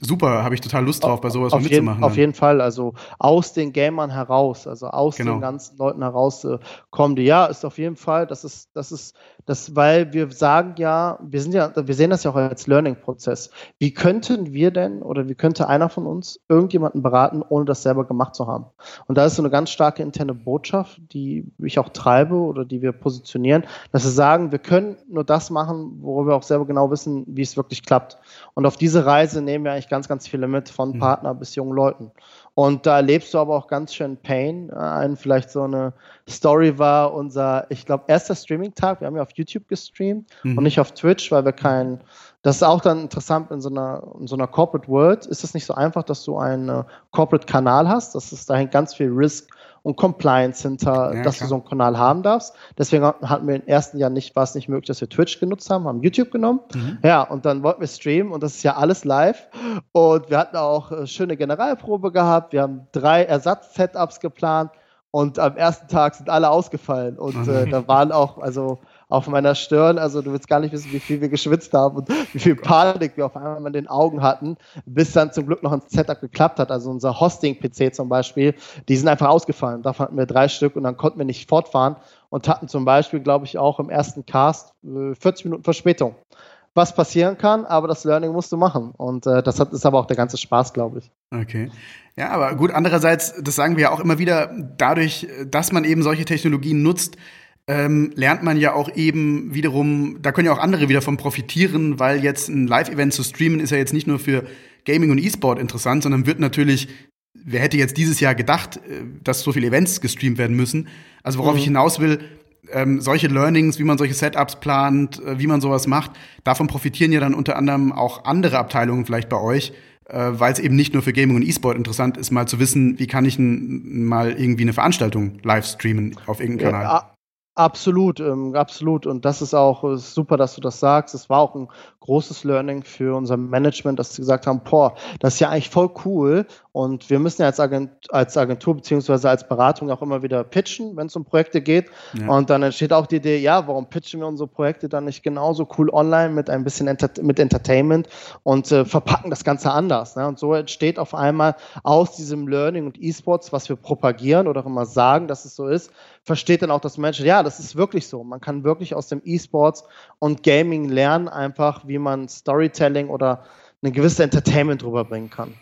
super, habe ich total Lust drauf, bei sowas auf mitzumachen. Jeden, auf jeden Fall, also aus den Gamern heraus, also aus genau. den ganzen Leuten heraus äh, kommen die. Ja, ist auf jeden Fall, das ist, das ist, das, weil wir sagen ja, wir sind ja, wir sehen das ja auch als Learning-Prozess. Wie könnten wir denn oder wie könnte einer von uns irgendjemanden beraten, ohne das selber gemacht zu haben? Und da ist so eine ganz starke interne Botschaft, die ich auch treibe oder die wir positionieren, dass wir sagen, wir können nur das machen, wo wir auch selber genau wissen, wie es wirklich klappt. Und auf diese Reise nehmen wir eigentlich ganz, ganz viele mit, von mhm. Partner bis jungen Leuten. Und da erlebst du aber auch ganz schön Pain. Ein, vielleicht so eine Story war unser, ich glaube, erster Streaming-Tag. Wir haben ja auf YouTube gestreamt mhm. und nicht auf Twitch, weil wir keinen. Das ist auch dann interessant in so einer, in so einer Corporate World. Ist es nicht so einfach, dass du einen Corporate-Kanal hast? Das ist, da hängt ganz viel Risk und Compliance hinter, ja, dass klar. du so einen Kanal haben darfst. Deswegen hatten wir im ersten Jahr nicht, war es nicht möglich, dass wir Twitch genutzt haben, haben YouTube genommen. Mhm. Ja, und dann wollten wir streamen und das ist ja alles live. Und wir hatten auch äh, schöne Generalprobe gehabt. Wir haben drei Ersatz-Setups geplant. Und am ersten Tag sind alle ausgefallen. Und äh, da waren auch, also auf meiner Stirn. Also du willst gar nicht wissen, wie viel wir geschwitzt haben und wie viel Panik wir auf einmal in den Augen hatten, bis dann zum Glück noch ein Setup geklappt hat. Also unser Hosting-PC zum Beispiel, die sind einfach ausgefallen. Davon hatten wir drei Stück und dann konnten wir nicht fortfahren und hatten zum Beispiel, glaube ich, auch im ersten Cast 40 äh, Minuten Verspätung was passieren kann, aber das Learning musst du machen. Und äh, das hat, ist aber auch der ganze Spaß, glaube ich. Okay. Ja, aber gut, andererseits, das sagen wir ja auch immer wieder, dadurch, dass man eben solche Technologien nutzt, ähm, lernt man ja auch eben wiederum, da können ja auch andere wieder von profitieren, weil jetzt ein Live-Event zu streamen ist ja jetzt nicht nur für Gaming und E-Sport interessant, sondern wird natürlich, wer hätte jetzt dieses Jahr gedacht, äh, dass so viele Events gestreamt werden müssen. Also worauf mhm. ich hinaus will, ähm, solche Learnings, wie man solche Setups plant, äh, wie man sowas macht, davon profitieren ja dann unter anderem auch andere Abteilungen vielleicht bei euch, äh, weil es eben nicht nur für Gaming und E-Sport interessant ist, mal zu wissen, wie kann ich mal irgendwie eine Veranstaltung live streamen auf irgendeinem Kanal. Ja, Absolut, ähm, absolut. Und das ist auch äh, super, dass du das sagst. Es war auch ein großes Learning für unser Management, dass sie gesagt haben, boah, das ist ja eigentlich voll cool. Und wir müssen ja als, Agent, als Agentur beziehungsweise als Beratung auch immer wieder pitchen, wenn es um Projekte geht. Ja. Und dann entsteht auch die Idee, ja, warum pitchen wir unsere Projekte dann nicht genauso cool online mit ein bisschen Enter mit Entertainment und äh, verpacken das Ganze anders. Ne? Und so entsteht auf einmal aus diesem Learning und E-Sports, was wir propagieren oder auch immer sagen, dass es so ist, versteht dann auch das Menschen, ja, das ist wirklich so. Man kann wirklich aus dem E-Sports und Gaming lernen, einfach wie man Storytelling oder eine gewisse Entertainment rüberbringen kann.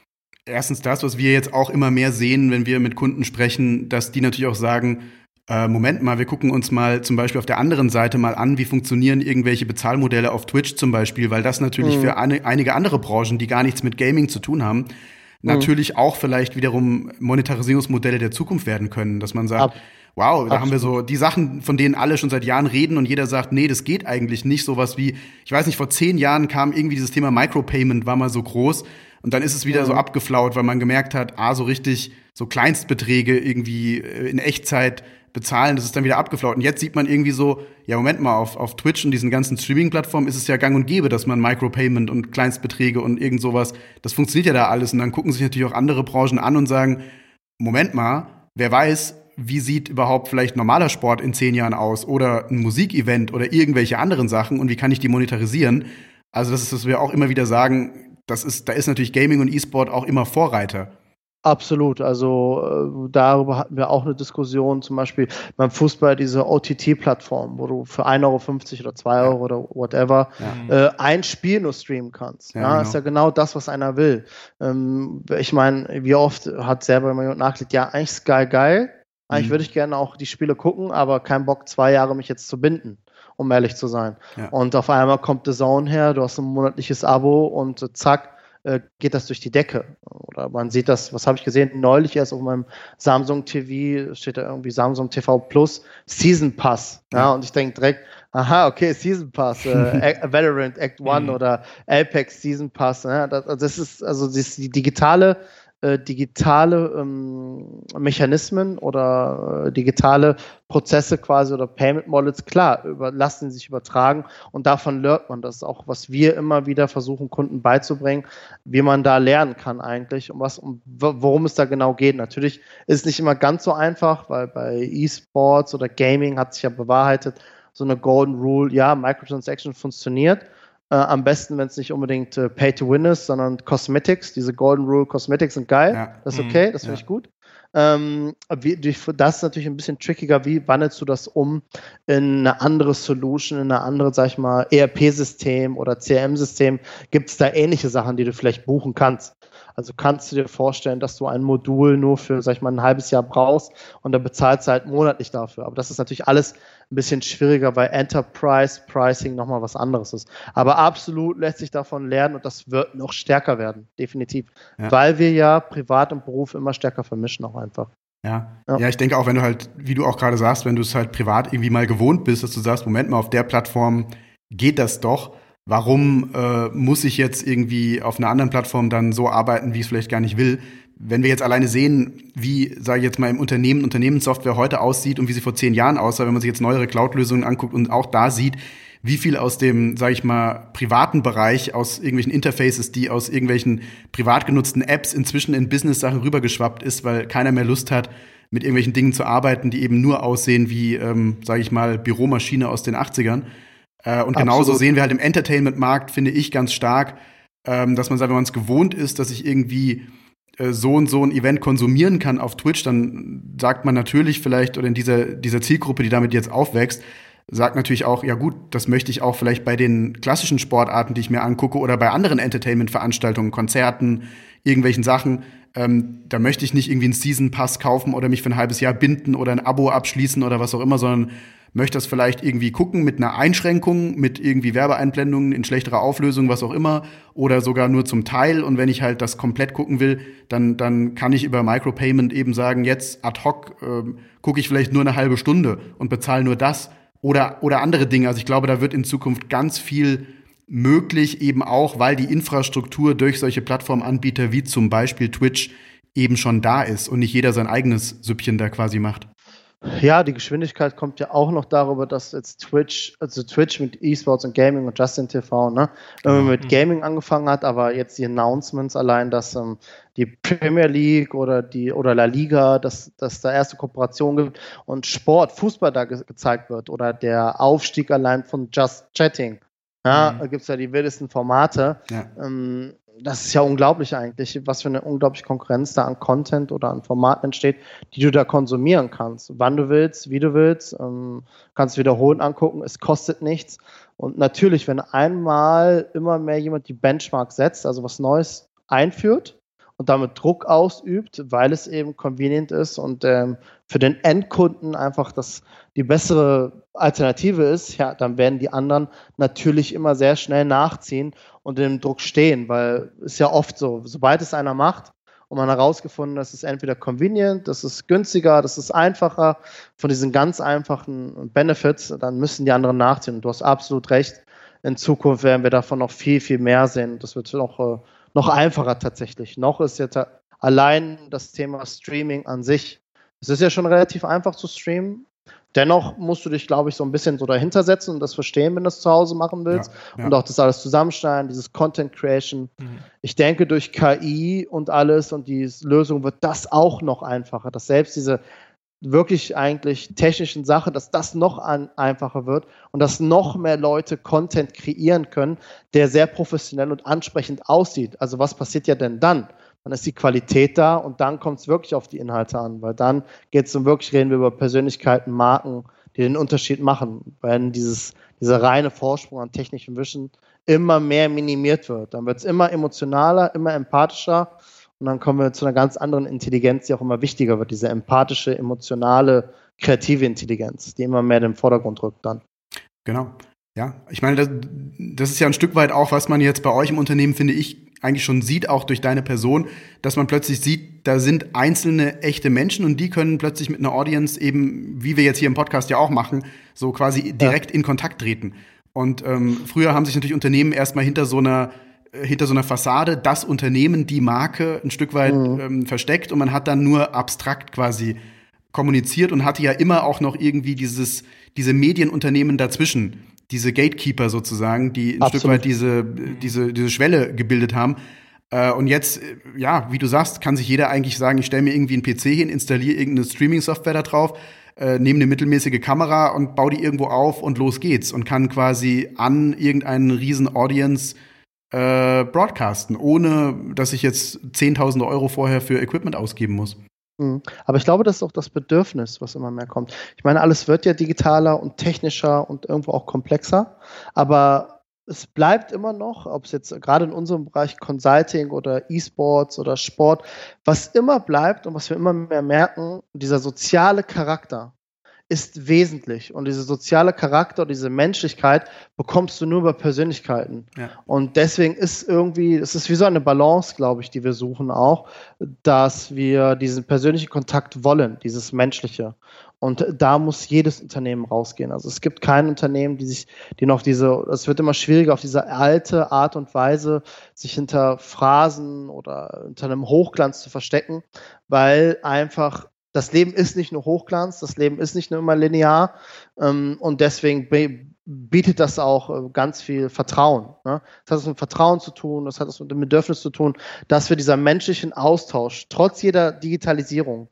Erstens das, was wir jetzt auch immer mehr sehen, wenn wir mit Kunden sprechen, dass die natürlich auch sagen, äh, Moment mal, wir gucken uns mal zum Beispiel auf der anderen Seite mal an, wie funktionieren irgendwelche Bezahlmodelle auf Twitch zum Beispiel, weil das natürlich mhm. für eine, einige andere Branchen, die gar nichts mit Gaming zu tun haben, Mhm. natürlich auch vielleicht wiederum Monetarisierungsmodelle der Zukunft werden können, dass man sagt, Ab wow, da Absolut. haben wir so die Sachen, von denen alle schon seit Jahren reden und jeder sagt, nee, das geht eigentlich nicht. Sowas wie, ich weiß nicht, vor zehn Jahren kam irgendwie dieses Thema Micropayment, war mal so groß und dann ist es wieder mhm. so abgeflaut, weil man gemerkt hat, ah, so richtig so Kleinstbeträge irgendwie äh, in Echtzeit bezahlen, das ist dann wieder abgeflaut. Und jetzt sieht man irgendwie so, ja, Moment mal, auf, auf Twitch und diesen ganzen Streaming-Plattformen ist es ja gang und gäbe, dass man Micropayment und Kleinstbeträge und irgend sowas, das funktioniert ja da alles. Und dann gucken sich natürlich auch andere Branchen an und sagen, Moment mal, wer weiß, wie sieht überhaupt vielleicht normaler Sport in zehn Jahren aus oder ein Musikevent oder irgendwelche anderen Sachen und wie kann ich die monetarisieren? Also das ist, was wir auch immer wieder sagen, das ist, da ist natürlich Gaming und E-Sport auch immer Vorreiter. Absolut. Also äh, darüber hatten wir auch eine Diskussion, zum Beispiel beim Fußball diese OTT-Plattform, wo du für 1,50 Euro oder 2 Euro oder whatever ja. äh, ein Spiel nur streamen kannst. Ja, ja genau. ist ja genau das, was einer will. Ähm, ich meine, wie oft hat selber jemand nachgelegt, ja, eigentlich ist geil, geil. Eigentlich mhm. würde ich gerne auch die Spiele gucken, aber kein Bock, zwei Jahre mich jetzt zu binden um ehrlich zu sein. Ja. Und auf einmal kommt The Zone her, du hast ein monatliches Abo und äh, zack, äh, geht das durch die Decke. Oder man sieht das, was habe ich gesehen, neulich erst auf meinem Samsung TV, steht da irgendwie Samsung TV Plus, Season Pass. Ja, ja und ich denke direkt, aha, okay, Season Pass, äh, (laughs) Valorant Act One mhm. oder Apex Season Pass. Ja, das, also das ist also das die digitale äh, digitale ähm, Mechanismen oder äh, digitale Prozesse quasi oder Payment Models, klar, über, lassen sich übertragen und davon lernt man. Das ist auch, was wir immer wieder versuchen, Kunden beizubringen, wie man da lernen kann eigentlich und was, um, worum es da genau geht. Natürlich ist es nicht immer ganz so einfach, weil bei E-Sports oder Gaming hat sich ja bewahrheitet, so eine Golden Rule, ja, Microtransaction funktioniert, Äh, am besten, wenn es nicht unbedingt äh, Pay to Win ist, sondern Cosmetics. Diese Golden Rule Cosmetics sind geil. Ja. Das ist okay, das finde ja. ich gut. Ähm, wie, das ist natürlich ein bisschen trickiger. Wie wandelst du das um in eine andere Solution, in eine andere, sag ich mal, ERP-System oder CRM-System? Gibt es da ähnliche Sachen, die du vielleicht buchen kannst? Also kannst du dir vorstellen, dass du ein Modul nur für, sag ich mal, ein halbes Jahr brauchst und dann bezahlst du halt monatlich dafür. Aber das ist natürlich alles ein bisschen schwieriger, weil Enterprise Pricing nochmal was anderes ist. Aber absolut lässt sich davon lernen und das wird noch stärker werden, definitiv. Ja. Weil wir ja Privat und Beruf immer stärker vermischen auch einfach. Ja. ja. ja, ich denke auch, wenn du halt, wie du auch gerade sagst, wenn du es halt privat irgendwie mal gewohnt bist, dass du sagst, Moment mal, auf der Plattform geht das doch warum äh, muss ich jetzt irgendwie auf einer anderen Plattform dann so arbeiten, wie ich es vielleicht gar nicht will? Wenn wir jetzt alleine sehen, wie, sage ich jetzt mal, im Unternehmen Unternehmenssoftware heute aussieht und wie sie vor zehn Jahren aussah, wenn man sich jetzt neuere Cloud-Lösungen anguckt und auch da sieht, wie viel aus dem, sage ich mal, privaten Bereich, aus irgendwelchen Interfaces, die aus irgendwelchen privat genutzten Apps inzwischen in Business-Sachen rübergeschwappt ist, weil keiner mehr Lust hat, mit irgendwelchen Dingen zu arbeiten, die eben nur aussehen wie, ähm, sage ich mal, Büromaschine aus den 80ern. Äh, und genauso Absolut. sehen wir halt im Entertainment-Markt, finde ich, ganz stark, ähm, dass man sagt, wenn man es gewohnt ist, dass ich irgendwie äh, so und so ein Event konsumieren kann auf Twitch, dann sagt man natürlich vielleicht, oder in dieser, dieser Zielgruppe, die damit jetzt aufwächst, sagt natürlich auch, ja gut, das möchte ich auch vielleicht bei den klassischen Sportarten, die ich mir angucke, oder bei anderen Entertainment-Veranstaltungen, Konzerten, irgendwelchen Sachen. Ähm, da möchte ich nicht irgendwie einen Season Pass kaufen oder mich für ein halbes Jahr binden oder ein Abo abschließen oder was auch immer, sondern möchte das vielleicht irgendwie gucken mit einer Einschränkung, mit irgendwie Werbeeinblendungen in schlechterer Auflösung, was auch immer, oder sogar nur zum Teil. Und wenn ich halt das komplett gucken will, dann, dann kann ich über Micropayment eben sagen, jetzt ad hoc äh, gucke ich vielleicht nur eine halbe Stunde und bezahle nur das oder, oder andere Dinge. Also ich glaube, da wird in Zukunft ganz viel möglich, eben auch, weil die Infrastruktur durch solche Plattformanbieter wie zum Beispiel Twitch eben schon da ist und nicht jeder sein eigenes Süppchen da quasi macht. Ja, die Geschwindigkeit kommt ja auch noch darüber, dass jetzt Twitch, also Twitch mit E-Sports und Gaming und Justin TV, ne, wenn man mit mhm. Gaming angefangen hat, aber jetzt die Announcements allein, dass ähm, die Premier League oder die oder La Liga, dass, dass da erste Kooperation gibt und Sport, Fußball da ge gezeigt wird oder der Aufstieg allein von Just Chatting. Ja, mhm. da gibt es ja die wildesten Formate. Ja. Ähm, das ist ja unglaublich eigentlich, was für eine unglaubliche Konkurrenz da an Content oder an Formaten entsteht, die du da konsumieren kannst. Wann du willst, wie du willst, ähm, kannst wiederholen angucken, es kostet nichts. Und natürlich, wenn einmal immer mehr jemand die Benchmark setzt, also was Neues einführt, und damit Druck ausübt, weil es eben convenient ist und ähm, für den Endkunden einfach das die bessere Alternative ist, ja, dann werden die anderen natürlich immer sehr schnell nachziehen und dem Druck stehen, weil es ja oft so, sobald es einer macht und man herausgefunden, dass es entweder convenient, das ist günstiger, das ist einfacher, von diesen ganz einfachen Benefits, dann müssen die anderen nachziehen. Und du hast absolut recht. In Zukunft werden wir davon noch viel, viel mehr sehen. Das wird noch äh, noch einfacher tatsächlich. Noch ist jetzt allein das Thema Streaming an sich. Es ist ja schon relativ einfach zu streamen. Dennoch musst du dich, glaube ich, so ein bisschen so dahinter setzen und das verstehen, wenn du es zu Hause machen willst. Ja, ja. Und auch das alles zusammenschneiden, dieses Content Creation. Mhm. Ich denke, durch KI und alles und die Lösung wird das auch noch einfacher, dass selbst diese wirklich eigentlich technischen Sache, dass das noch an, einfacher wird und dass noch mehr Leute Content kreieren können, der sehr professionell und ansprechend aussieht. Also was passiert ja denn dann? Dann ist die Qualität da und dann kommt es wirklich auf die Inhalte an, weil dann geht es um wirklich, reden wir über Persönlichkeiten, Marken, die den Unterschied machen, wenn dieses, dieser reine Vorsprung an technischem Wissen immer mehr minimiert wird. Dann wird es immer emotionaler, immer empathischer und dann kommen wir zu einer ganz anderen Intelligenz, die auch immer wichtiger wird, diese empathische, emotionale, kreative Intelligenz, die immer mehr in den Vordergrund rückt dann. Genau. Ja, ich meine, das, das ist ja ein Stück weit auch, was man jetzt bei euch im Unternehmen, finde ich, eigentlich schon sieht, auch durch deine Person, dass man plötzlich sieht, da sind einzelne echte Menschen und die können plötzlich mit einer Audience eben, wie wir jetzt hier im Podcast ja auch machen, so quasi direkt ja. in Kontakt treten. Und ähm, früher haben sich natürlich Unternehmen erstmal hinter so einer hinter so einer Fassade das Unternehmen, die Marke ein Stück weit mhm. ähm, versteckt und man hat dann nur abstrakt quasi kommuniziert und hatte ja immer auch noch irgendwie dieses, diese Medienunternehmen dazwischen, diese Gatekeeper sozusagen, die ein Absolut. Stück weit diese, diese, diese Schwelle gebildet haben. Äh, und jetzt, äh, ja, wie du sagst, kann sich jeder eigentlich sagen, ich stelle mir irgendwie einen PC hin, installiere irgendeine Streaming-Software da drauf, äh, nehme eine mittelmäßige Kamera und baue die irgendwo auf und los geht's und kann quasi an irgendeinen riesen Audience äh, broadcasten, ohne dass ich jetzt Zehntausende Euro vorher für Equipment ausgeben muss. Mhm. Aber ich glaube, das ist auch das Bedürfnis, was immer mehr kommt. Ich meine, alles wird ja digitaler und technischer und irgendwo auch komplexer. Aber es bleibt immer noch, ob es jetzt gerade in unserem Bereich Consulting oder E-Sports oder Sport, was immer bleibt und was wir immer mehr merken, dieser soziale Charakter, ist wesentlich. Und dieser soziale Charakter, diese Menschlichkeit bekommst du nur über Persönlichkeiten. Ja. Und deswegen ist irgendwie, es ist wie so eine Balance, glaube ich, die wir suchen auch, dass wir diesen persönlichen Kontakt wollen, dieses Menschliche. Und da muss jedes Unternehmen rausgehen. Also es gibt kein Unternehmen, die sich, die noch diese, es wird immer schwieriger, auf diese alte Art und Weise sich hinter Phrasen oder hinter einem Hochglanz zu verstecken, weil einfach das Leben ist nicht nur Hochglanz, das Leben ist nicht nur immer linear ähm, und deswegen bietet das auch äh, ganz viel Vertrauen. Ne? Das hat was mit Vertrauen zu tun, das hat was mit dem Bedürfnis zu tun, dass wir dieser menschlichen Austausch, trotz jeder Digitalisierung,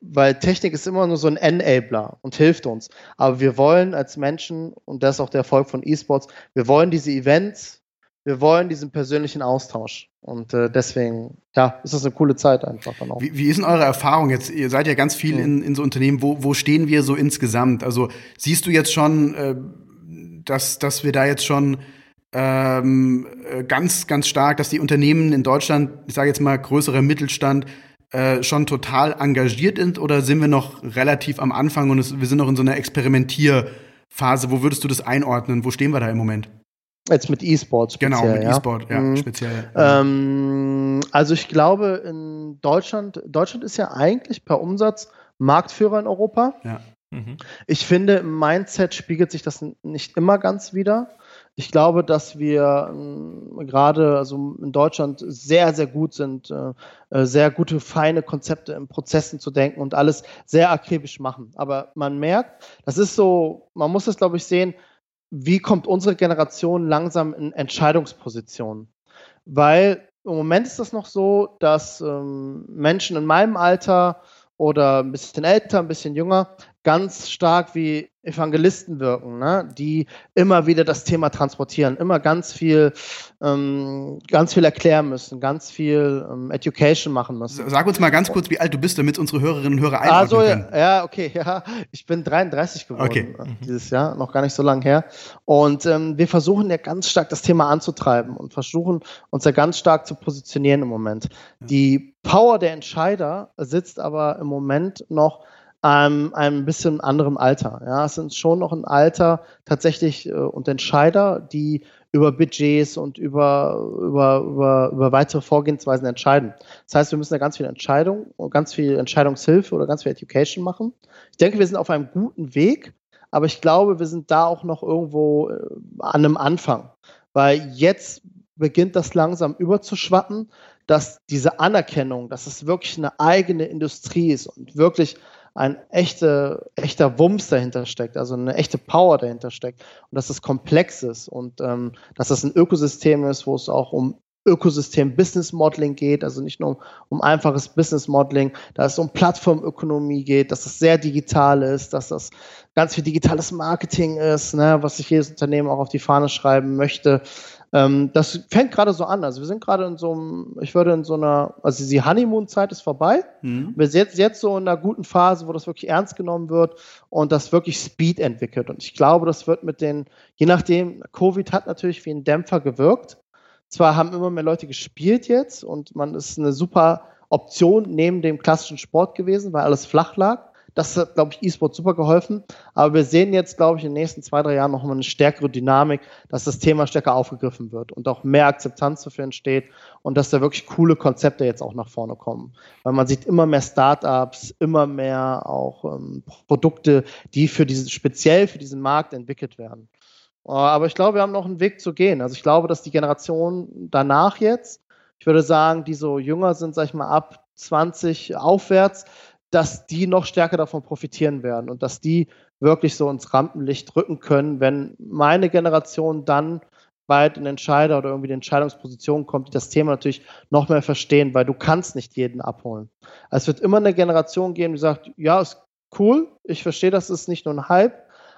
weil Technik ist immer nur so ein Enabler und hilft uns. Aber wir wollen als Menschen, und das ist auch der Erfolg von E-Sports, wir wollen diese Events, wir wollen diesen persönlichen Austausch. Und äh, deswegen, ja, ist das eine coole Zeit einfach dann auch. Wie, wie ist denn eure Erfahrung jetzt? Ihr seid ja ganz viel mhm. in, in so Unternehmen. Wo, wo stehen wir so insgesamt? Also siehst du jetzt schon, äh, dass, dass wir da jetzt schon ähm, äh, ganz, ganz stark, dass die Unternehmen in Deutschland, ich sage jetzt mal größerer Mittelstand, äh, schon total engagiert sind oder sind wir noch relativ am Anfang und es, wir sind noch in so einer Experimentierphase? Wo würdest du das einordnen? Wo stehen wir da im Moment? Jetzt mit E-Sports Genau, mit ja? E-Sport, ja, mhm. speziell. Ähm, also ich glaube, in Deutschland, Deutschland ist ja eigentlich per Umsatz Marktführer in Europa. Ja. Mhm. Ich finde, im Mindset spiegelt sich das nicht immer ganz wieder. Ich glaube, dass wir äh, gerade also in Deutschland sehr, sehr gut sind, äh, äh, sehr gute, feine Konzepte in Prozessen zu denken und alles sehr akribisch machen. Aber man merkt, das ist so, man muss es, glaube ich, sehen, wie kommt unsere Generation langsam in Entscheidungspositionen? Weil im Moment ist das noch so, dass ähm, Menschen in meinem Alter oder ein bisschen älter, ein bisschen jünger, ganz stark wie Evangelisten wirken, ne? die immer wieder das Thema transportieren, immer ganz viel, ähm, ganz viel erklären müssen, ganz viel ähm, Education machen müssen. Sag uns mal ganz kurz, wie alt du bist, damit unsere Hörerinnen und Hörer einordnen also, können. Ja, okay, (laughs) ja, ich bin 33 geworden okay. Äh, dieses Jahr, noch gar nicht so lange her. Und ähm, wir versuchen ja ganz stark das Thema anzutreiben und versuchen uns ja ganz stark zu positionieren im Moment. Die Power der Entscheider sitzt aber im Moment noch ähm, ein bisschen anderem Alter. Ja, es sind schon noch ein Alter tatsächlich äh, und Entscheider, die über Budgets und über, über, über, über weitere Vorgehensweisen entscheiden. Das heißt, wir müssen da ganz viel Entscheidung und ganz viel Entscheidungshilfe oder ganz viel Education machen. Ich denke, wir sind auf einem guten Weg, aber ich glaube, wir sind da auch noch irgendwo äh, an einem Anfang. Weil jetzt beginnt das langsam überzuschwappen, dass diese Anerkennung, dass es wirklich eine eigene Industrie ist und wirklich ein echte, echter Wumms dahinter steckt, also eine echte Power dahinter steckt und dass es komplex ist und ähm, dass das ein Ökosystem ist, wo es auch um Ökosystem Business Modeling geht, also nicht nur um, um einfaches Business Modeling, dass es um Plattformökonomie geht, dass es sehr digital ist, dass das ganz viel digitales Marketing ist, ne, was sich jedes Unternehmen auch auf die Fahne schreiben möchte. Ähm, das fängt gerade so an. Also wir sind gerade in so einem, ich würde in so einer, also die Honeymoon-Zeit ist vorbei. Mhm. Wir sind jetzt, jetzt so in einer guten Phase, wo das wirklich ernst genommen wird und das wirklich Speed entwickelt. Und ich glaube, das wird mit den, je nachdem, Covid hat natürlich wie ein Dämpfer gewirkt. Zwar haben immer mehr Leute gespielt jetzt und man ist eine super Option neben dem klassischen Sport gewesen, weil alles flach lag. Das hat, glaube ich, E-Sport super geholfen. Aber wir sehen jetzt, glaube ich, in den nächsten zwei, drei Jahren nochmal eine stärkere Dynamik, dass das Thema stärker aufgegriffen wird und auch mehr Akzeptanz dafür entsteht und dass da wirklich coole Konzepte jetzt auch nach vorne kommen. Weil man sieht immer mehr Startups, immer mehr auch ähm, Produkte, die für diesen, speziell für diesen Markt entwickelt werden. Äh, aber ich glaube, wir haben noch einen Weg zu gehen. Also ich glaube, dass die Generation danach jetzt, ich würde sagen, die so jünger sind, sag ich mal, ab 20 aufwärts, dass die noch stärker davon profitieren werden und dass die wirklich so ins Rampenlicht rücken können, wenn meine Generation dann bald in Entscheider oder irgendwie in Entscheidungspositionen kommt, die das Thema natürlich noch mehr verstehen, weil du kannst nicht jeden abholen. Also es wird immer eine Generation geben, die sagt, ja, es cool. Ich verstehe, das ist nicht nur ein Hype,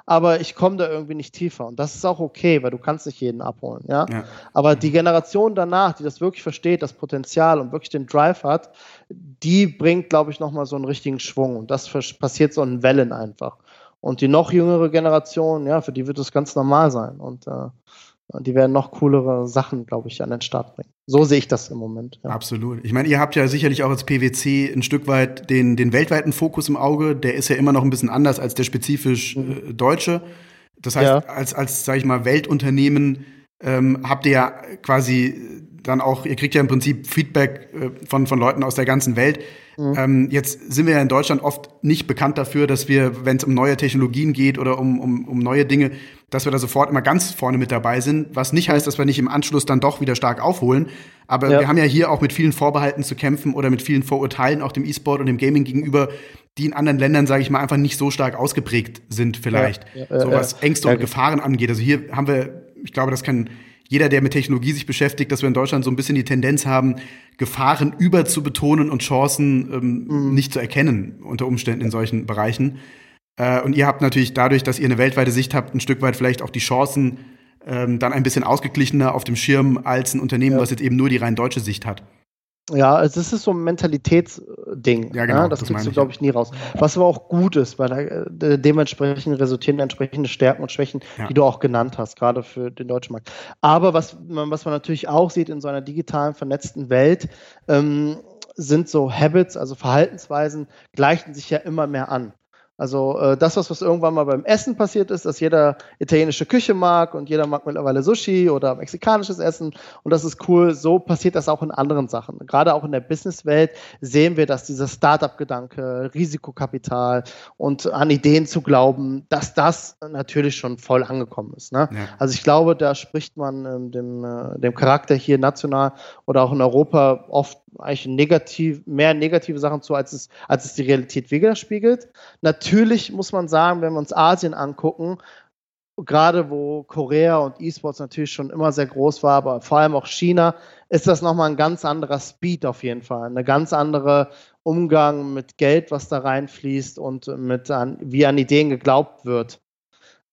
aber ich komme da irgendwie nicht tiefer. Und das ist auch okay, weil du kannst nicht jeden abholen. Ja? ja? Aber die Generation danach, die das wirklich versteht, das Potenzial und wirklich den Drive hat, die bringt, glaube ich, nochmal so einen richtigen Schwung. Und das passiert so in Wellen einfach. Und die noch jüngere Generation, ja, für die wird das ganz normal sein. Und äh, die werden noch coolere Sachen, glaube ich, an den Start bringen. So sehe ich das im Moment. Ja. Absolut. Ich meine, ihr habt ja sicherlich auch als PwC ein Stück weit den, den weltweiten Fokus im Auge. Der ist ja immer noch ein bisschen anders als der spezifisch mhm. äh, deutsche. Das heißt, ja. als, als sage ich mal, Weltunternehmen ähm, habt ihr ja quasi dann auch, ihr kriegt ja im Prinzip Feedback äh, von, von Leuten aus der ganzen Welt. Mhm. Ähm, jetzt sind wir ja in Deutschland oft nicht bekannt dafür, dass wir, wenn es um neue Technologien geht oder um, um, um neue Dinge, dass wir da sofort immer ganz vorne mit dabei sind, was nicht heißt, dass wir nicht im Anschluss dann doch wieder stark aufholen. Aber ja. wir haben ja hier auch mit vielen Vorbehalten zu kämpfen oder mit vielen Vorurteilen auch dem E-Sport und dem Gaming gegenüber, die in anderen Ländern, sage ich mal, einfach nicht so stark ausgeprägt sind vielleicht. Ja, ja, so was Ängste und Gefahren angeht. Also hier haben wir, ich glaube, das kann jeder, der mit Technologie sich beschäftigt, dass wir in Deutschland so ein bisschen die Tendenz haben, Gefahren über zu betonen und Chancen ähm, mhm. nicht zu erkennen unter Umständen in solchen Bereichen. Äh, und ihr habt natürlich dadurch, dass ihr eine weltweite Sicht habt, ein Stück weit vielleicht auch die Chancen ähm, dann ein bisschen ausgeglichener auf dem Schirm als ein Unternehmen, ja. was jetzt eben nur die rein deutsche Sicht hat. Ja, also es ist so ein Mentalitätsding. Ja, genau. Ja, das, das kriegst du, glaube ich, nie raus. Was aber auch gut ist, weil äh, dementsprechend resultieren entsprechende Stärken und Schwächen, ja. die du auch genannt hast, gerade für den deutschen Markt. Aber was man, was man natürlich auch sieht in so einer digitalen, vernetzten Welt, ähm, sind so Habits, also Verhaltensweisen, gleichen sich ja immer mehr an. Also äh, das, was, was irgendwann mal beim Essen passiert ist, dass jeder italienische Küche mag und jeder mag mittlerweile Sushi oder mexikanisches Essen und das ist cool. So passiert das auch in anderen Sachen. Gerade auch in der Businesswelt sehen wir, dass dieser Startup-Gedanke, Risikokapital und an Ideen zu glauben, dass das natürlich schon voll angekommen ist. Ne? Ja. Also ich glaube, da spricht man ähm, dem, äh, dem Charakter hier national oder auch in Europa oft eigentlich negativ, mehr negative Sachen zu, als es, als es die Realität widerspiegelt. Natürlich muss man sagen, wenn wir uns Asien angucken, gerade wo Korea und E-Sports natürlich schon immer sehr groß war, aber vor allem auch China, ist das nochmal ein ganz anderer Speed auf jeden Fall. Eine ganz andere Umgang mit Geld, was da reinfließt und mit an, wie an Ideen geglaubt wird.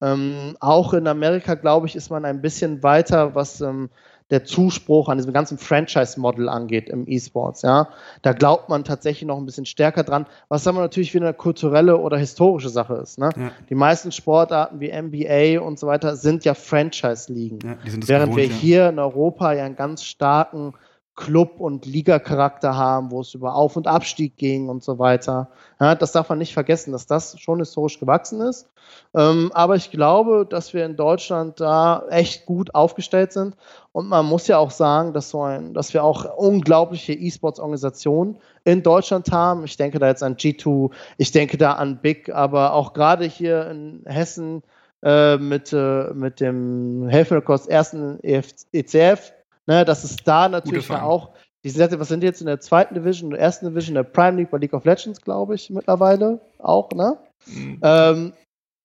Ähm, auch in Amerika, glaube ich, ist man ein bisschen weiter, was ähm, der Zuspruch an diesem ganzen Franchise-Model angeht im E-Sports. Ja? Da glaubt man tatsächlich noch ein bisschen stärker dran, was aber natürlich wieder eine kulturelle oder historische Sache ist. Ne? Ja. Die meisten Sportarten wie NBA und so weiter sind ja Franchise-Ligen. Ja, während gewohnt, wir hier in Europa ja einen ganz starken Club- und Liga-Charakter haben, wo es über Auf- und Abstieg ging und so weiter. Ja, das darf man nicht vergessen, dass das schon historisch gewachsen ist. Ähm, aber ich glaube, dass wir in Deutschland da echt gut aufgestellt sind. Und man muss ja auch sagen, dass, so ein, dass wir auch unglaubliche E-Sports-Organisationen in Deutschland haben. Ich denke da jetzt an G2, ich denke da an Big, aber auch gerade hier in Hessen äh, mit, äh, mit dem Helfenkost ersten ECF Ne, das ist da natürlich auch. Die sind, was sind die jetzt in der zweiten Division, der ersten Division, der Prime League bei League of Legends, glaube ich, mittlerweile auch, ne? Mhm. Ähm,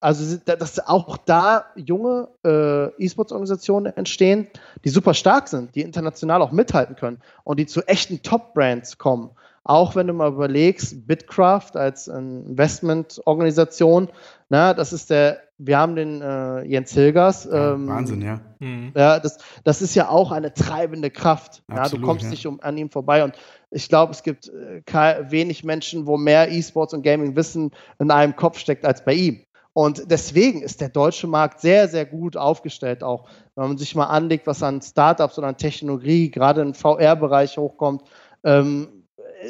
also, dass auch da junge äh, E-Sports-Organisationen entstehen, die super stark sind, die international auch mithalten können und die zu echten Top-Brands kommen. Auch wenn du mal überlegst, Bitcraft als Investmentorganisation, na, das ist der, wir haben den äh, Jens Hilgers. Ähm, ja, Wahnsinn, ja. Mhm. Ja, das, das ist ja auch eine treibende Kraft. Absolut, ja, du kommst ja. nicht um, an ihm vorbei. Und ich glaube, es gibt äh, wenig Menschen, wo mehr E-Sports und Gaming Wissen in einem Kopf steckt als bei ihm. Und deswegen ist der deutsche Markt sehr, sehr gut aufgestellt, auch wenn man sich mal anlegt, was an Startups oder an Technologie, gerade im VR-Bereich hochkommt. Ähm,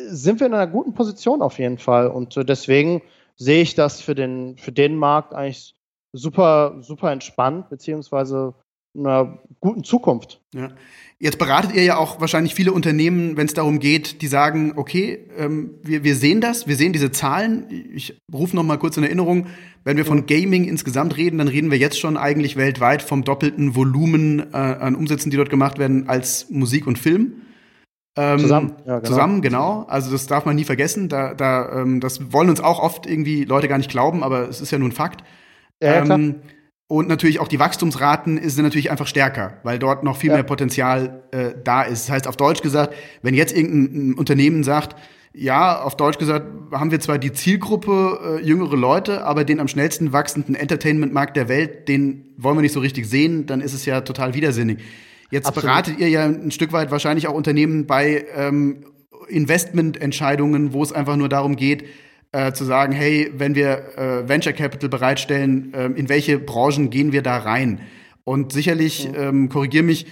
sind wir in einer guten Position auf jeden Fall. Und äh, deswegen sehe ich das für den, für den Markt eigentlich super, super entspannt, beziehungsweise einer guten Zukunft. Ja. Jetzt beratet ihr ja auch wahrscheinlich viele Unternehmen, wenn es darum geht, die sagen, okay, ähm, wir, wir sehen das, wir sehen diese Zahlen. Ich rufe noch mal kurz in Erinnerung, wenn wir von Gaming insgesamt reden, dann reden wir jetzt schon eigentlich weltweit vom doppelten Volumen äh, an Umsätzen, die dort gemacht werden, als Musik und Film. Ähm, zusammen, ja, genau. Zusammen, genau. Also das darf man nie vergessen. Da, da, ähm, das wollen uns auch oft irgendwie Leute gar nicht glauben, aber es ist ja nun Fakt. Ja, ähm, und natürlich auch die Wachstumsraten sind natürlich einfach stärker, weil dort noch viel ja. mehr Potenzial äh, da ist. Das heißt auf Deutsch gesagt, wenn jetzt irgendein Unternehmen sagt, ja, auf Deutsch gesagt, haben wir zwar die Zielgruppe äh, jüngere Leute, aber den am schnellsten wachsenden Entertainment-Markt der Welt, den wollen wir nicht so richtig sehen, dann ist es ja total widersinnig. Jetzt Absolut. beratet ihr ja ein Stück weit wahrscheinlich auch Unternehmen bei ähm, Investmententscheidungen, wo es einfach nur darum geht, äh, zu sagen, hey, wenn wir äh, Venture Capital bereitstellen, äh, in welche Branchen gehen wir da rein? Und sicherlich, mhm. ähm, korrigier mich,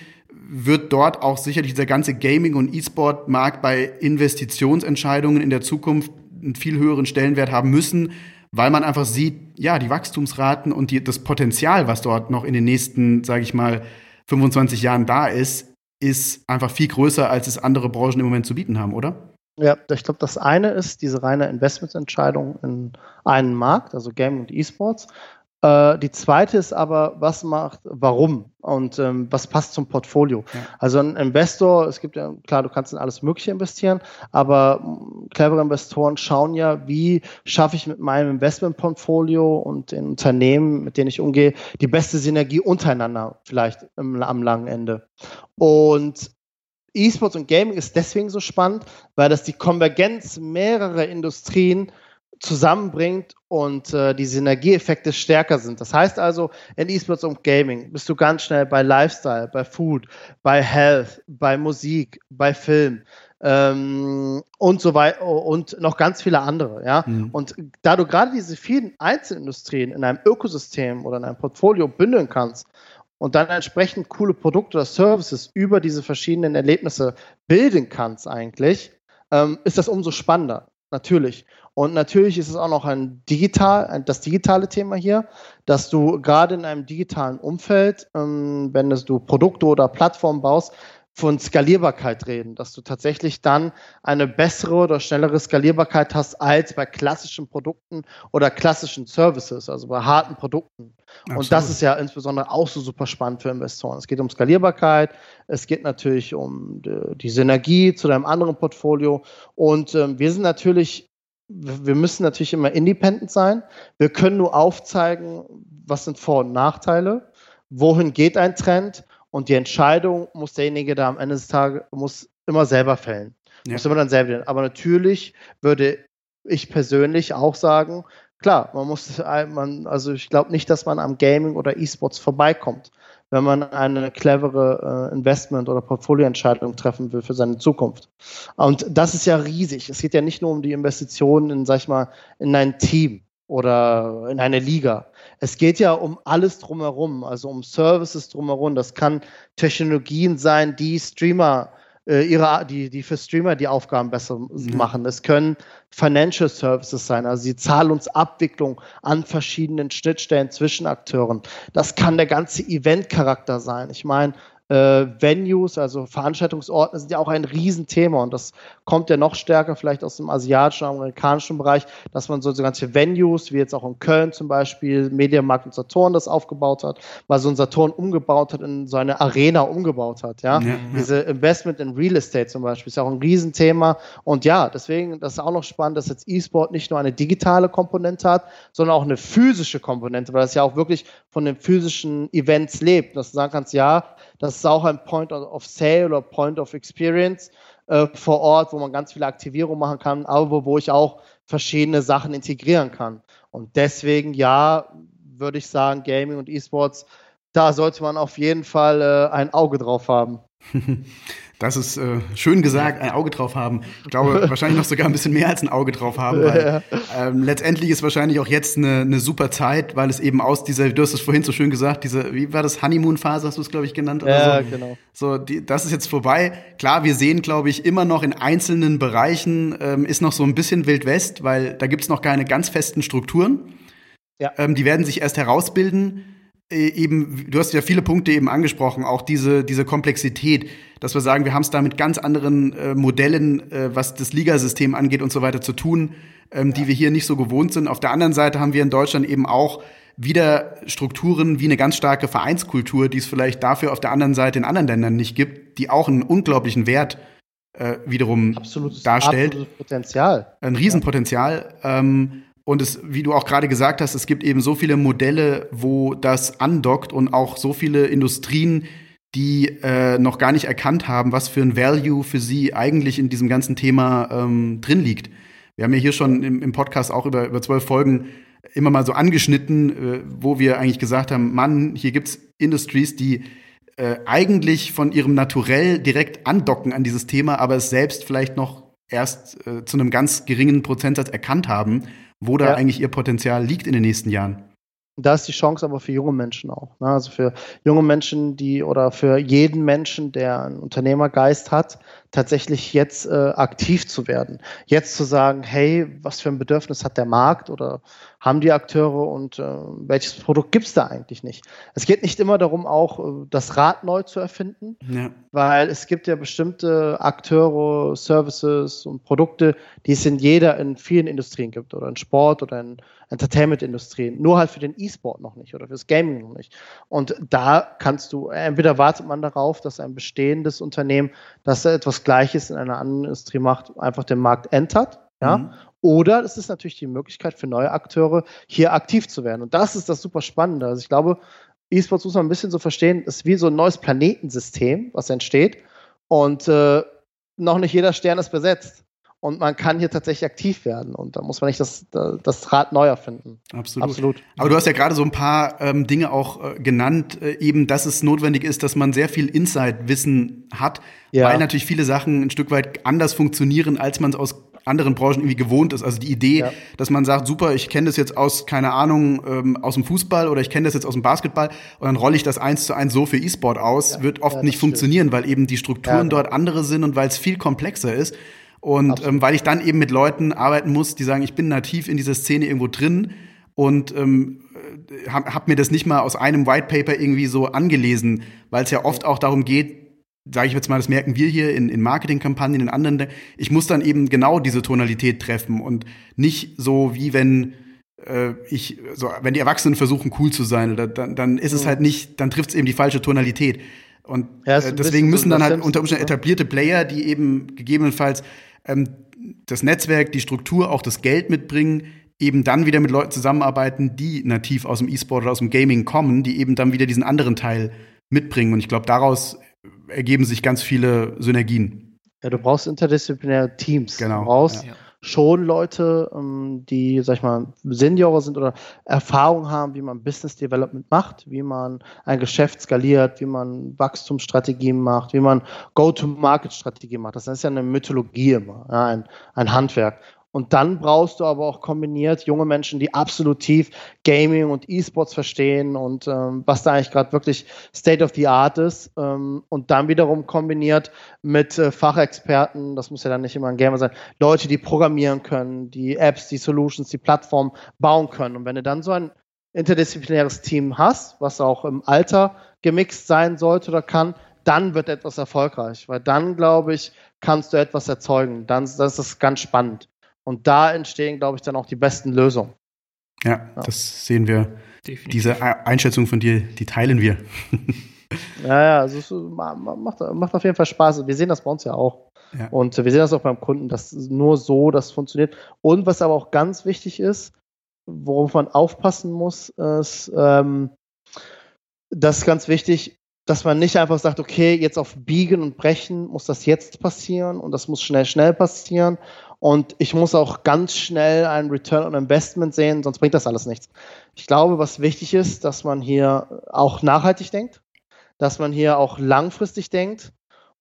wird dort auch sicherlich dieser ganze Gaming- und E-Sport-Markt bei Investitionsentscheidungen in der Zukunft einen viel höheren Stellenwert haben müssen, weil man einfach sieht, ja, die Wachstumsraten und die, das Potenzial, was dort noch in den nächsten, sage ich mal, 25 Jahren da ist, ist einfach viel größer, als es andere Branchen im Moment zu bieten haben, oder? Ja, ich glaube, das eine ist diese reine Investmententscheidung in einen Markt, also Gaming und E-Sports. Äh, die zweite ist aber, was macht, warum und ähm, was passt zum Portfolio. Ja. Also ein Investor, es gibt ja, klar, du kannst in alles Mögliche investieren, aber hm, clevere Investoren schauen ja, wie schaffe ich mit meinem Investmentportfolio und den Unternehmen, mit denen ich umgehe, die beste Synergie untereinander vielleicht im, am langen Ende. Und E-Sports und Gaming ist deswegen so spannend, weil das die Konvergenz mehrerer Industrien zusammenbringt und äh, die Synergieeffekte stärker sind. Das heißt also, in E-Sports und Gaming bist du ganz schnell bei Lifestyle, bei Food, bei Health, bei Musik, bei Film ähm, und so weiter und noch ganz viele andere. Ja? Mhm. Und da du gerade diese vielen Einzelindustrien in einem Ökosystem oder in einem Portfolio bündeln kannst und dann entsprechend coole Produkte oder Services über diese verschiedenen Erlebnisse bilden kannst eigentlich, ähm, ist das umso spannender. Natürlich. Und natürlich ist es auch noch ein digital, das digitale Thema hier, dass du gerade in einem digitalen Umfeld, ähm, wenn du Produkte oder Plattformen baust, von Skalierbarkeit reden, dass du tatsächlich dann eine bessere oder schnellere Skalierbarkeit hast als bei klassischen Produkten oder klassischen Services, also bei harten Produkten. Absolut. Und das ist ja insbesondere auch so super spannend für Investoren. Es geht um Skalierbarkeit, es geht natürlich um die Synergie zu deinem anderen Portfolio und ähm, wir sind natürlich wir müssen natürlich immer independent sein. Wir können nur aufzeigen, was sind Vor- und Nachteile, wohin geht ein Trend und die Entscheidung muss derjenige da am Ende des Tages muss immer selber fällen. Ja. Muss immer dann selber fällen. Aber natürlich würde ich persönlich auch sagen, klar, man muss, man, also ich glaube nicht, dass man am Gaming oder E-Sports vorbeikommt wenn man eine clevere äh, Investment- oder Portfolioentscheidung treffen will für seine Zukunft. Und das ist ja riesig. Es geht ja nicht nur um die Investitionen in, sag ich mal, in ein Team oder in eine Liga. Es geht ja um alles drumherum, also um Services drumherum. Das kann Technologien sein, die Streamer äh, ihre, die, die für Streamer die Aufgaben besser mhm. machen. Es können Financial Services sein, also die Zahlungsabwicklung an verschiedenen Schnittstellen zwischen Akteuren. Das kann der ganze Event-Charakter sein. Ich meine, äh, Venues, also Veranstaltungsorte, sind ja auch ein Riesenthema und das kommt ja noch stärker vielleicht aus dem asiatischen, amerikanischen Bereich, dass man so, so ganze Venues, wie jetzt auch in Köln zum Beispiel, Mediamarkt und Saturn das aufgebaut hat, weil so ein Saturn umgebaut hat, in so eine Arena umgebaut hat, ja. ja, ja. Diese Investment in Real Estate zum Beispiel ist ja auch ein Riesenthema und ja, deswegen, das ist auch noch spannend, dass jetzt E-Sport nicht nur eine digitale Komponente hat, sondern auch eine physische Komponente, weil das ja auch wirklich von den physischen Events lebt, dass du sagen kannst, ja, das ist auch ein Point of Sale oder Point of Experience äh, vor Ort, wo man ganz viele Aktivierungen machen kann, aber wo ich auch verschiedene Sachen integrieren kann. Und deswegen, ja, würde ich sagen, Gaming und E-Sports, da sollte man auf jeden Fall äh, ein Auge drauf haben. (laughs) Das ist äh, schön gesagt, ein Auge drauf haben. Ich glaube, (laughs) wahrscheinlich noch sogar ein bisschen mehr als ein Auge drauf haben, weil ähm, letztendlich ist wahrscheinlich auch jetzt eine, eine super Zeit, weil es eben aus dieser, du hast es vorhin so schön gesagt, diese, wie war das, Honeymoon-Phase, hast du es, glaube ich, genannt? Oder ja, so? genau. So, die, das ist jetzt vorbei. Klar, wir sehen, glaube ich, immer noch in einzelnen Bereichen ähm, ist noch so ein bisschen Wild West, weil da gibt es noch keine ganz festen Strukturen. Ja. Ähm, die werden sich erst herausbilden. Äh, eben, du hast ja viele Punkte eben angesprochen, auch diese, diese Komplexität, dass wir sagen, wir haben es da mit ganz anderen äh, Modellen, äh, was das Ligasystem angeht und so weiter zu tun, ähm, ja. die wir hier nicht so gewohnt sind. Auf der anderen Seite haben wir in Deutschland eben auch wieder Strukturen wie eine ganz starke Vereinskultur, die es vielleicht dafür auf der anderen Seite in anderen Ländern nicht gibt, die auch einen unglaublichen Wert äh, wiederum absolutes, darstellt. Absolutes Potenzial. Ein Riesenpotenzial. Ähm, und es, wie du auch gerade gesagt hast, es gibt eben so viele Modelle, wo das andockt und auch so viele Industrien, die äh, noch gar nicht erkannt haben, was für ein Value für sie eigentlich in diesem ganzen Thema ähm, drin liegt. Wir haben ja hier schon im, im Podcast auch über, über zwölf Folgen immer mal so angeschnitten, äh, wo wir eigentlich gesagt haben, Mann, hier gibt's Industries, die äh, eigentlich von ihrem Naturell direkt andocken an dieses Thema, aber es selbst vielleicht noch erst äh, zu einem ganz geringen Prozentsatz erkannt haben, wo da ja. eigentlich ihr Potenzial liegt in den nächsten Jahren. Da ist die Chance aber für junge Menschen auch. Ne? Also für junge Menschen, die oder für jeden Menschen, der einen Unternehmergeist hat, tatsächlich jetzt äh, aktiv zu werden. Jetzt zu sagen, hey, was für ein Bedürfnis hat der Markt oder haben die Akteure und äh, welches Produkt gibt es da eigentlich nicht? Es geht nicht immer darum, auch äh, das Rad neu zu erfinden, ja. weil es gibt ja bestimmte Akteure, Services und Produkte, die es in jeder, in vielen Industrien gibt oder in Sport oder in Entertainment-Industrien, nur halt für den E-Sport noch nicht oder fürs Gaming noch nicht. Und da kannst du, entweder wartet man darauf, dass ein bestehendes Unternehmen, das etwas Gleiches in einer anderen Industrie macht, einfach den Markt entert, ja, mhm. Oder es ist natürlich die Möglichkeit für neue Akteure, hier aktiv zu werden. Und das ist das super Spannende. Also ich glaube, E-Sports muss man ein bisschen so verstehen, ist wie so ein neues Planetensystem, was entsteht. Und äh, noch nicht jeder Stern ist besetzt. Und man kann hier tatsächlich aktiv werden. Und da muss man nicht das, das Rad neu erfinden. Absolut. Absolut. Aber du hast ja gerade so ein paar ähm, Dinge auch äh, genannt, äh, eben, dass es notwendig ist, dass man sehr viel Inside-Wissen hat, ja. weil natürlich viele Sachen ein Stück weit anders funktionieren, als man es aus anderen Branchen irgendwie gewohnt ist. Also die Idee, ja. dass man sagt, super, ich kenne das jetzt aus, keine Ahnung, ähm, aus dem Fußball oder ich kenne das jetzt aus dem Basketball und dann rolle ich das eins zu eins so für E-Sport aus, ja. wird oft nicht funktionieren, stimmt. weil eben die Strukturen dort andere sind und weil es viel komplexer ist. Und ähm, weil ich dann eben mit Leuten arbeiten muss, die sagen, ich bin nativ in dieser Szene irgendwo drin und ähm, habe hab mir das nicht mal aus einem White Paper irgendwie so angelesen, weil es ja oft auch darum geht, sage ich jetzt mal, das merken wir hier in, in Marketingkampagnen, in anderen, ich muss dann eben genau diese Tonalität treffen und nicht so wie wenn äh, ich, so, wenn die Erwachsenen versuchen cool zu sein, oder, dann, dann ist es mhm. halt nicht, dann trifft es eben die falsche Tonalität. Und ja, äh, deswegen müssen dann halt unter Umständen etablierte Player, die eben gegebenenfalls das Netzwerk, die Struktur, auch das Geld mitbringen, eben dann wieder mit Leuten zusammenarbeiten, die nativ aus dem E-Sport oder aus dem Gaming kommen, die eben dann wieder diesen anderen Teil mitbringen. Und ich glaube, daraus ergeben sich ganz viele Synergien. Ja, du brauchst interdisziplinäre Teams. Genau. Du brauchst ja. Schon Leute, ähm, die, sag ich mal, Seniorer sind oder Erfahrung haben, wie man Business Development macht, wie man ein Geschäft skaliert, wie man Wachstumsstrategien macht, wie man Go-to-Market-Strategien macht. Das ist ja eine Mythologie immer, ja, ein, ein Handwerk. Und dann brauchst du aber auch kombiniert junge Menschen, die absolut tief Gaming und E-Sports verstehen und ähm, was da eigentlich gerade wirklich State of the Art ist. Ähm, und dann wiederum kombiniert mit äh, Fachexperten, das muss ja dann nicht immer ein Gamer sein, Leute, die programmieren können, die Apps, die Solutions, die Plattform bauen können. Und wenn du dann so ein interdisziplinäres Team hast, was auch im Alter gemixt sein sollte oder kann, dann wird etwas erfolgreich, weil dann, glaube ich, kannst du etwas erzeugen. Dann das ist ganz spannend. Und da entstehen, glaube ich, dann auch die besten Lösungen. Ja, ja. das sehen wir. Definitiv. Diese Einschätzung von dir, die teilen wir. (laughs) ja, ja, also es macht, macht auf jeden Fall Spaß. Wir sehen das bei uns ja auch. Ja. Und wir sehen das auch beim Kunden, dass nur so das funktioniert. Und was aber auch ganz wichtig ist, worauf man aufpassen muss, ist, ähm, das ist ganz wichtig, dass man nicht einfach sagt, okay, jetzt auf Biegen und Brechen muss das jetzt passieren und das muss schnell, schnell passieren und ich muss auch ganz schnell einen Return on Investment sehen, sonst bringt das alles nichts. Ich glaube, was wichtig ist, dass man hier auch nachhaltig denkt, dass man hier auch langfristig denkt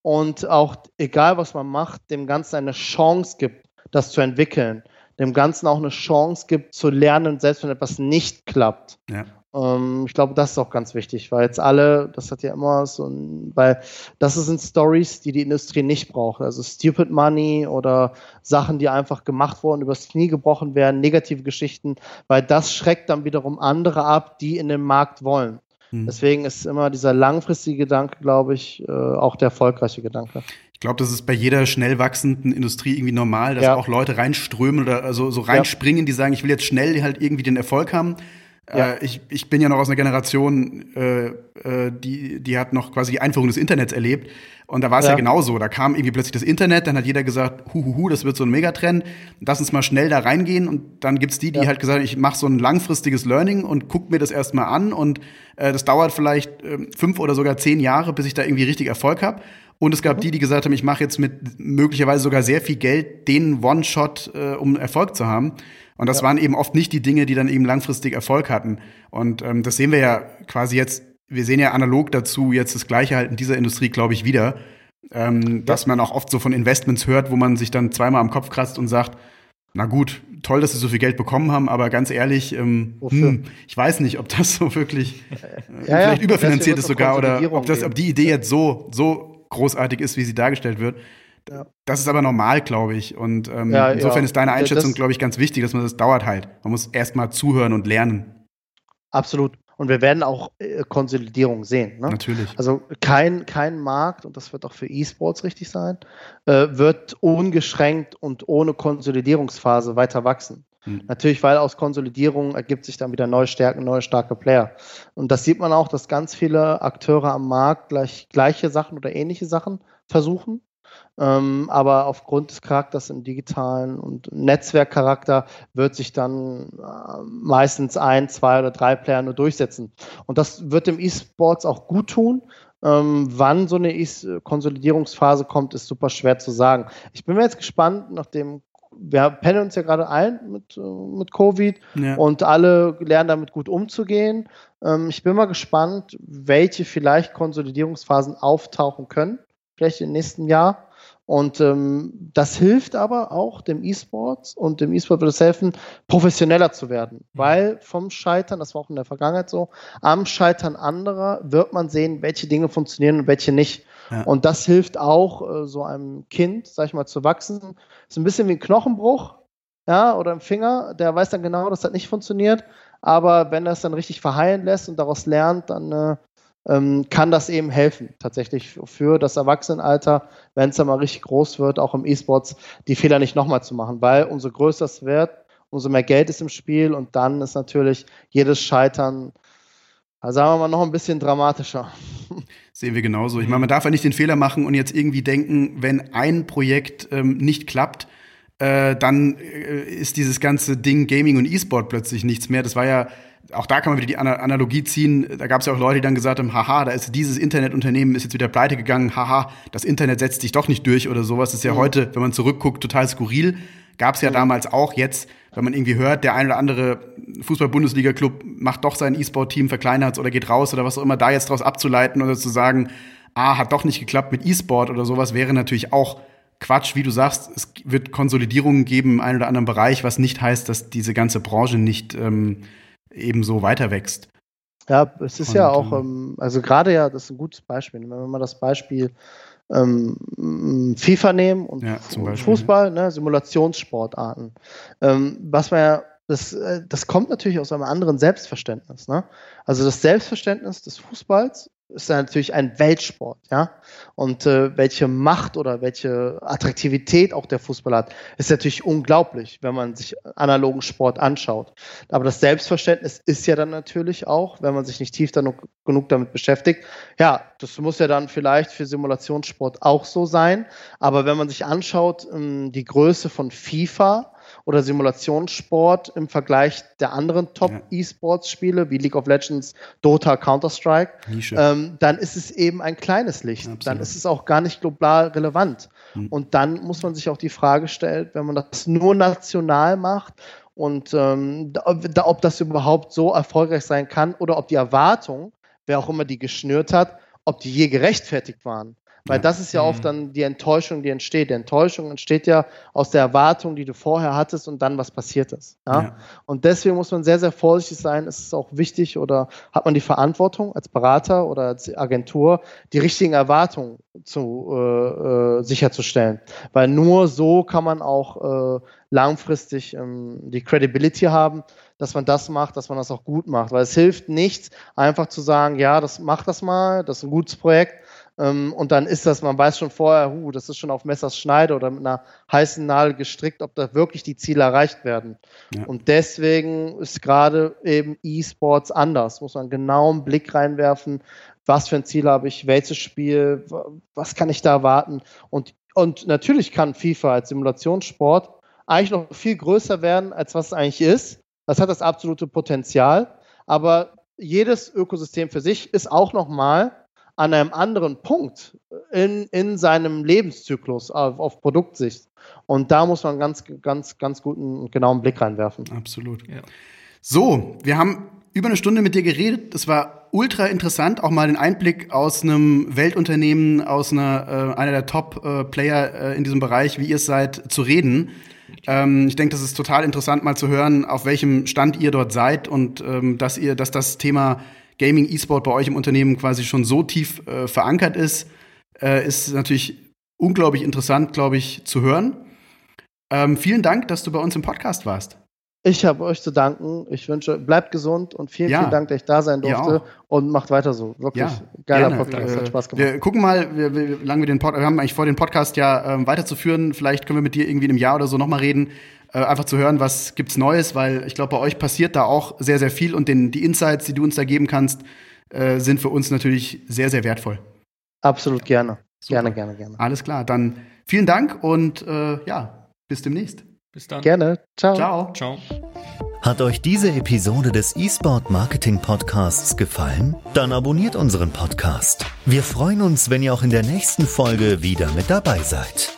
und auch, egal was man macht, dem Ganzen eine Chance gibt, das zu entwickeln, dem Ganzen auch eine Chance gibt zu lernen, selbst wenn etwas nicht klappt. Ja. Ähm, ich glaube, das ist auch ganz wichtig, weil jetzt alle, das hat ja immer so ein, weil das sind Stories, die die Industrie nicht braucht. Also Stupid Money oder Sachen, die einfach gemacht wurden, übers Knie gebrochen werden, negative Geschichten, weil das schreckt dann wiederum andere ab, die in den Markt wollen. Hm. Deswegen ist immer dieser langfristige Gedanke, glaube ich, äh, auch der erfolgreiche Gedanke. Ich glaube, das ist bei jeder schnell wachsenden Industrie irgendwie normal, dass ja. auch Leute reinströmen oder also so reinspringen, ja. die sagen, ich will jetzt schnell halt irgendwie den Erfolg haben Ja. Äh, ich, ich bin ja noch aus einer Generation, äh, äh, die, die hat noch quasi die Einführung des Internets erlebt. Und da war es ja. ja genauso. Da kam irgendwie plötzlich das Internet, dann hat jeder gesagt, huhuhu, das wird so ein Megatrend. Lass uns mal schnell da reingehen. Und dann gibt's die, die ja. halt gesagt haben, ich mache so ein langfristiges Learning und guck mir das erstmal an. Und äh, das dauert vielleicht äh, fünf oder sogar zehn Jahre, bis ich da irgendwie richtig Erfolg habe. Und es gab mhm. die, die gesagt haben, ich mache jetzt mit möglicherweise sogar sehr viel Geld den One-Shot, äh, um Erfolg zu haben. Und das ja. waren eben oft nicht die Dinge, die dann eben langfristig Erfolg hatten. Und ähm, das sehen wir ja quasi jetzt, wir sehen ja analog dazu jetzt das Gleiche halt in dieser Industrie, glaube ich, wieder. Ähm, ja. Dass man auch oft so von Investments hört, wo man sich dann zweimal am Kopf kratzt und sagt, na gut, toll, dass sie so viel Geld bekommen haben, aber ganz ehrlich, ähm, hm, ich weiß nicht, ob das so wirklich (laughs) äh, ja, vielleicht überfinanziert ist sogar oder ob das, ob die Idee jetzt so, so großartig ist, wie sie dargestellt wird. Ja. Das ist aber normal, glaube ich. Und ähm, ja, insofern ja. ist deine Einschätzung, glaube ich, ganz wichtig, dass man das dauert halt. Man muss erst mal zuhören und lernen. Absolut. Und wir werden auch äh, Konsolidierung sehen. Ne? Natürlich. Also kein, kein Markt, und das wird auch für E-Sports richtig sein, äh, wird ungeschränkt und ohne Konsolidierungsphase weiter wachsen. Hm. Natürlich, weil aus Konsolidierung ergibt sich dann wieder neue Stärken, neue starke Player. Und das sieht man auch, dass ganz viele Akteure am Markt gleich, gleiche Sachen oder ähnliche Sachen versuchen ähm, aber aufgrund des Charakters im digitalen und Netzwerkcharakter wird sich dann äh, meistens ein, zwei oder drei Player nur durchsetzen. Und das wird dem E-Sports auch gut tun. Ähm, wann so eine e Konsolidierungsphase kommt, ist super schwer zu sagen. Ich bin mir jetzt gespannt, nachdem wir pennen uns ja gerade ein mit, äh, mit Covid ja. und alle lernen damit gut umzugehen. Ähm, ich bin mal gespannt, welche vielleicht Konsolidierungsphasen auftauchen können, vielleicht im nächsten Jahr. Und ähm, das hilft aber auch dem E-Sports und dem E-Sport wird es helfen, professioneller zu werden. Mhm. Weil vom Scheitern, das war auch in der Vergangenheit so, am Scheitern anderer wird man sehen, welche Dinge funktionieren und welche nicht. Ja. Und das hilft auch äh, so einem Kind, sag ich mal, zu wachsen. Ist ein bisschen wie ein Knochenbruch, ja, oder ein Finger, der weiß dann genau, dass das nicht funktioniert. Aber wenn er es dann richtig verheilen lässt und daraus lernt, dann äh, ähm, kann das eben helfen, tatsächlich für das Erwachsenenalter, wenn es dann mal richtig groß wird, auch im E-Sports, die Fehler nicht nochmal zu machen, weil umso größer es wird, umso mehr Geld ist im Spiel und dann ist natürlich jedes Scheitern, sagen wir mal, noch ein bisschen dramatischer. (laughs) Sehen wir genauso. Ich meine, man darf ja nicht den Fehler machen und jetzt irgendwie denken, wenn ein Projekt ähm, nicht klappt, äh, dann äh, ist dieses ganze Ding Gaming und E-Sport plötzlich nichts mehr. Das war ja auch da kann man wieder die Analogie ziehen. Da gab es ja auch Leute, die dann gesagt haben, haha, da ist dieses Internetunternehmen ist jetzt wieder pleite gegangen, haha, das Internet setzt sich doch nicht durch oder sowas. Das ist ja mhm. heute, wenn man zurückguckt, total skurril. Gab es ja mhm. damals auch jetzt, wenn man irgendwie hört, der ein oder andere Fußball-Bundesliga-Club macht doch sein E-Sport-Team, verkleinert oder geht raus oder was auch immer, da jetzt draus abzuleiten oder zu sagen, ah, hat doch nicht geklappt mit E-Sport oder sowas, wäre natürlich auch Quatsch, wie du sagst, es wird Konsolidierungen geben im einen oder anderen Bereich, was nicht heißt, dass diese ganze Branche nicht ähm, ebenso weiter wächst. Ja, es ist Und, ja auch, ähm, also gerade ja, das ist ein gutes Beispiel. Wenn wir mal das Beispiel ähm, FIFA nehmen und ja, Fußball, ne, Simulationssportarten. Ähm, was man ja, das, äh, das kommt natürlich aus einem anderen Selbstverständnis. Ne? Also das Selbstverständnis des Fußballs ist natürlich ein Weltsport, ja. Und äh, welche Macht oder welche Attraktivität auch der Fußball hat, ist natürlich unglaublich, wenn man sich analogen Sport anschaut. Aber das Selbstverständnis ist ja dann natürlich auch, wenn man sich nicht tief genug, genug damit beschäftigt, ja, das muss ja dann vielleicht für Simulationssport auch so sein. Aber wenn man sich anschaut, ähm, die Größe von FIFA, oder Simulationssport im Vergleich der anderen Top-E-Sports-Spiele wie League of Legends, Dota, Counter-Strike, ähm, dann ist es eben ein kleines Licht. Absolut. Dann ist es auch gar nicht global relevant. Mhm. Und dann muss man sich auch die Frage stellen, wenn man das nur national macht und ähm, da, ob das überhaupt so erfolgreich sein kann oder ob die Erwartungen, wer auch immer die geschnürt hat, ob die je gerechtfertigt waren. Weil das ist ja oft mhm. dann die Enttäuschung, die entsteht. Die Enttäuschung entsteht ja aus der Erwartung, die du vorher hattest und dann was passiert ist. Ja? ja. Und deswegen muss man sehr, sehr vorsichtig sein. Es ist auch wichtig oder hat man die Verantwortung als Berater oder als Agentur, die richtigen Erwartungen zu, äh, äh, sicherzustellen. Weil nur so kann man auch äh, langfristig ähm, die Credibility haben, dass man das macht, dass man das auch gut macht. Weil es hilft nichts, einfach zu sagen, ja, das macht das mal, das ist ein gutes Projekt und dann ist das, man weiß schon vorher, huh, das ist schon auf Messers Schneide oder mit einer heißen Nadel gestrickt, ob da wirklich die Ziele erreicht werden. Ja. Und deswegen ist gerade eben E-Sports anders. Muss man genau einen Blick reinwerfen, was für ein Ziel habe ich, welches Spiel, was kann ich da erwarten. Und, und natürlich kann FIFA als Simulationssport eigentlich noch viel größer werden, als was es eigentlich ist. Das hat das absolute Potenzial. Aber jedes Ökosystem für sich ist auch nochmal an einem anderen Punkt in, in seinem Lebenszyklus auf, auf Produktsicht. Und da muss man ganz, ganz, ganz guten, genauen Blick reinwerfen. Absolut. Ja. So, wir haben über eine Stunde mit dir geredet. Das war ultra interessant, auch mal den Einblick aus einem Weltunternehmen, aus einer, äh, einer der Top-Player äh, in diesem Bereich, wie ihr es seid, zu reden. Ähm, ich denke, das ist total interessant, mal zu hören, auf welchem Stand ihr dort seid und ähm, dass ihr, dass das Thema Gaming, E-Sport bei euch im Unternehmen quasi schon so tief äh, verankert ist, äh, ist natürlich unglaublich interessant, glaube ich, zu hören. Ähm, vielen Dank, dass du bei uns im Podcast warst. Ich habe euch zu danken. Ich wünsche, bleibt gesund und vielen, ja. vielen Dank, dass ich da sein durfte und macht weiter so. Wirklich ja, geiler gerne. Podcast, hat Spaß gemacht. Wir gucken mal, wie, wie lange wir den Podcast, wir haben eigentlich vor, den Podcast ja ähm, weiterzuführen. Vielleicht können wir mit dir irgendwie in einem Jahr oder so nochmal reden, äh, einfach zu hören, was gibt's Neues, weil ich glaube, bei euch passiert da auch sehr, sehr viel und den, die Insights, die du uns da geben kannst, äh, sind für uns natürlich sehr, sehr wertvoll. Absolut gerne. Super. Gerne, gerne, gerne. Alles klar, dann vielen Dank und äh, ja, bis demnächst. Bis dann. Gerne. Ciao. Ciao. Ciao. Hat euch diese Episode des eSport Marketing Podcasts gefallen? Dann abonniert unseren Podcast. Wir freuen uns, wenn ihr auch in der nächsten Folge wieder mit dabei seid.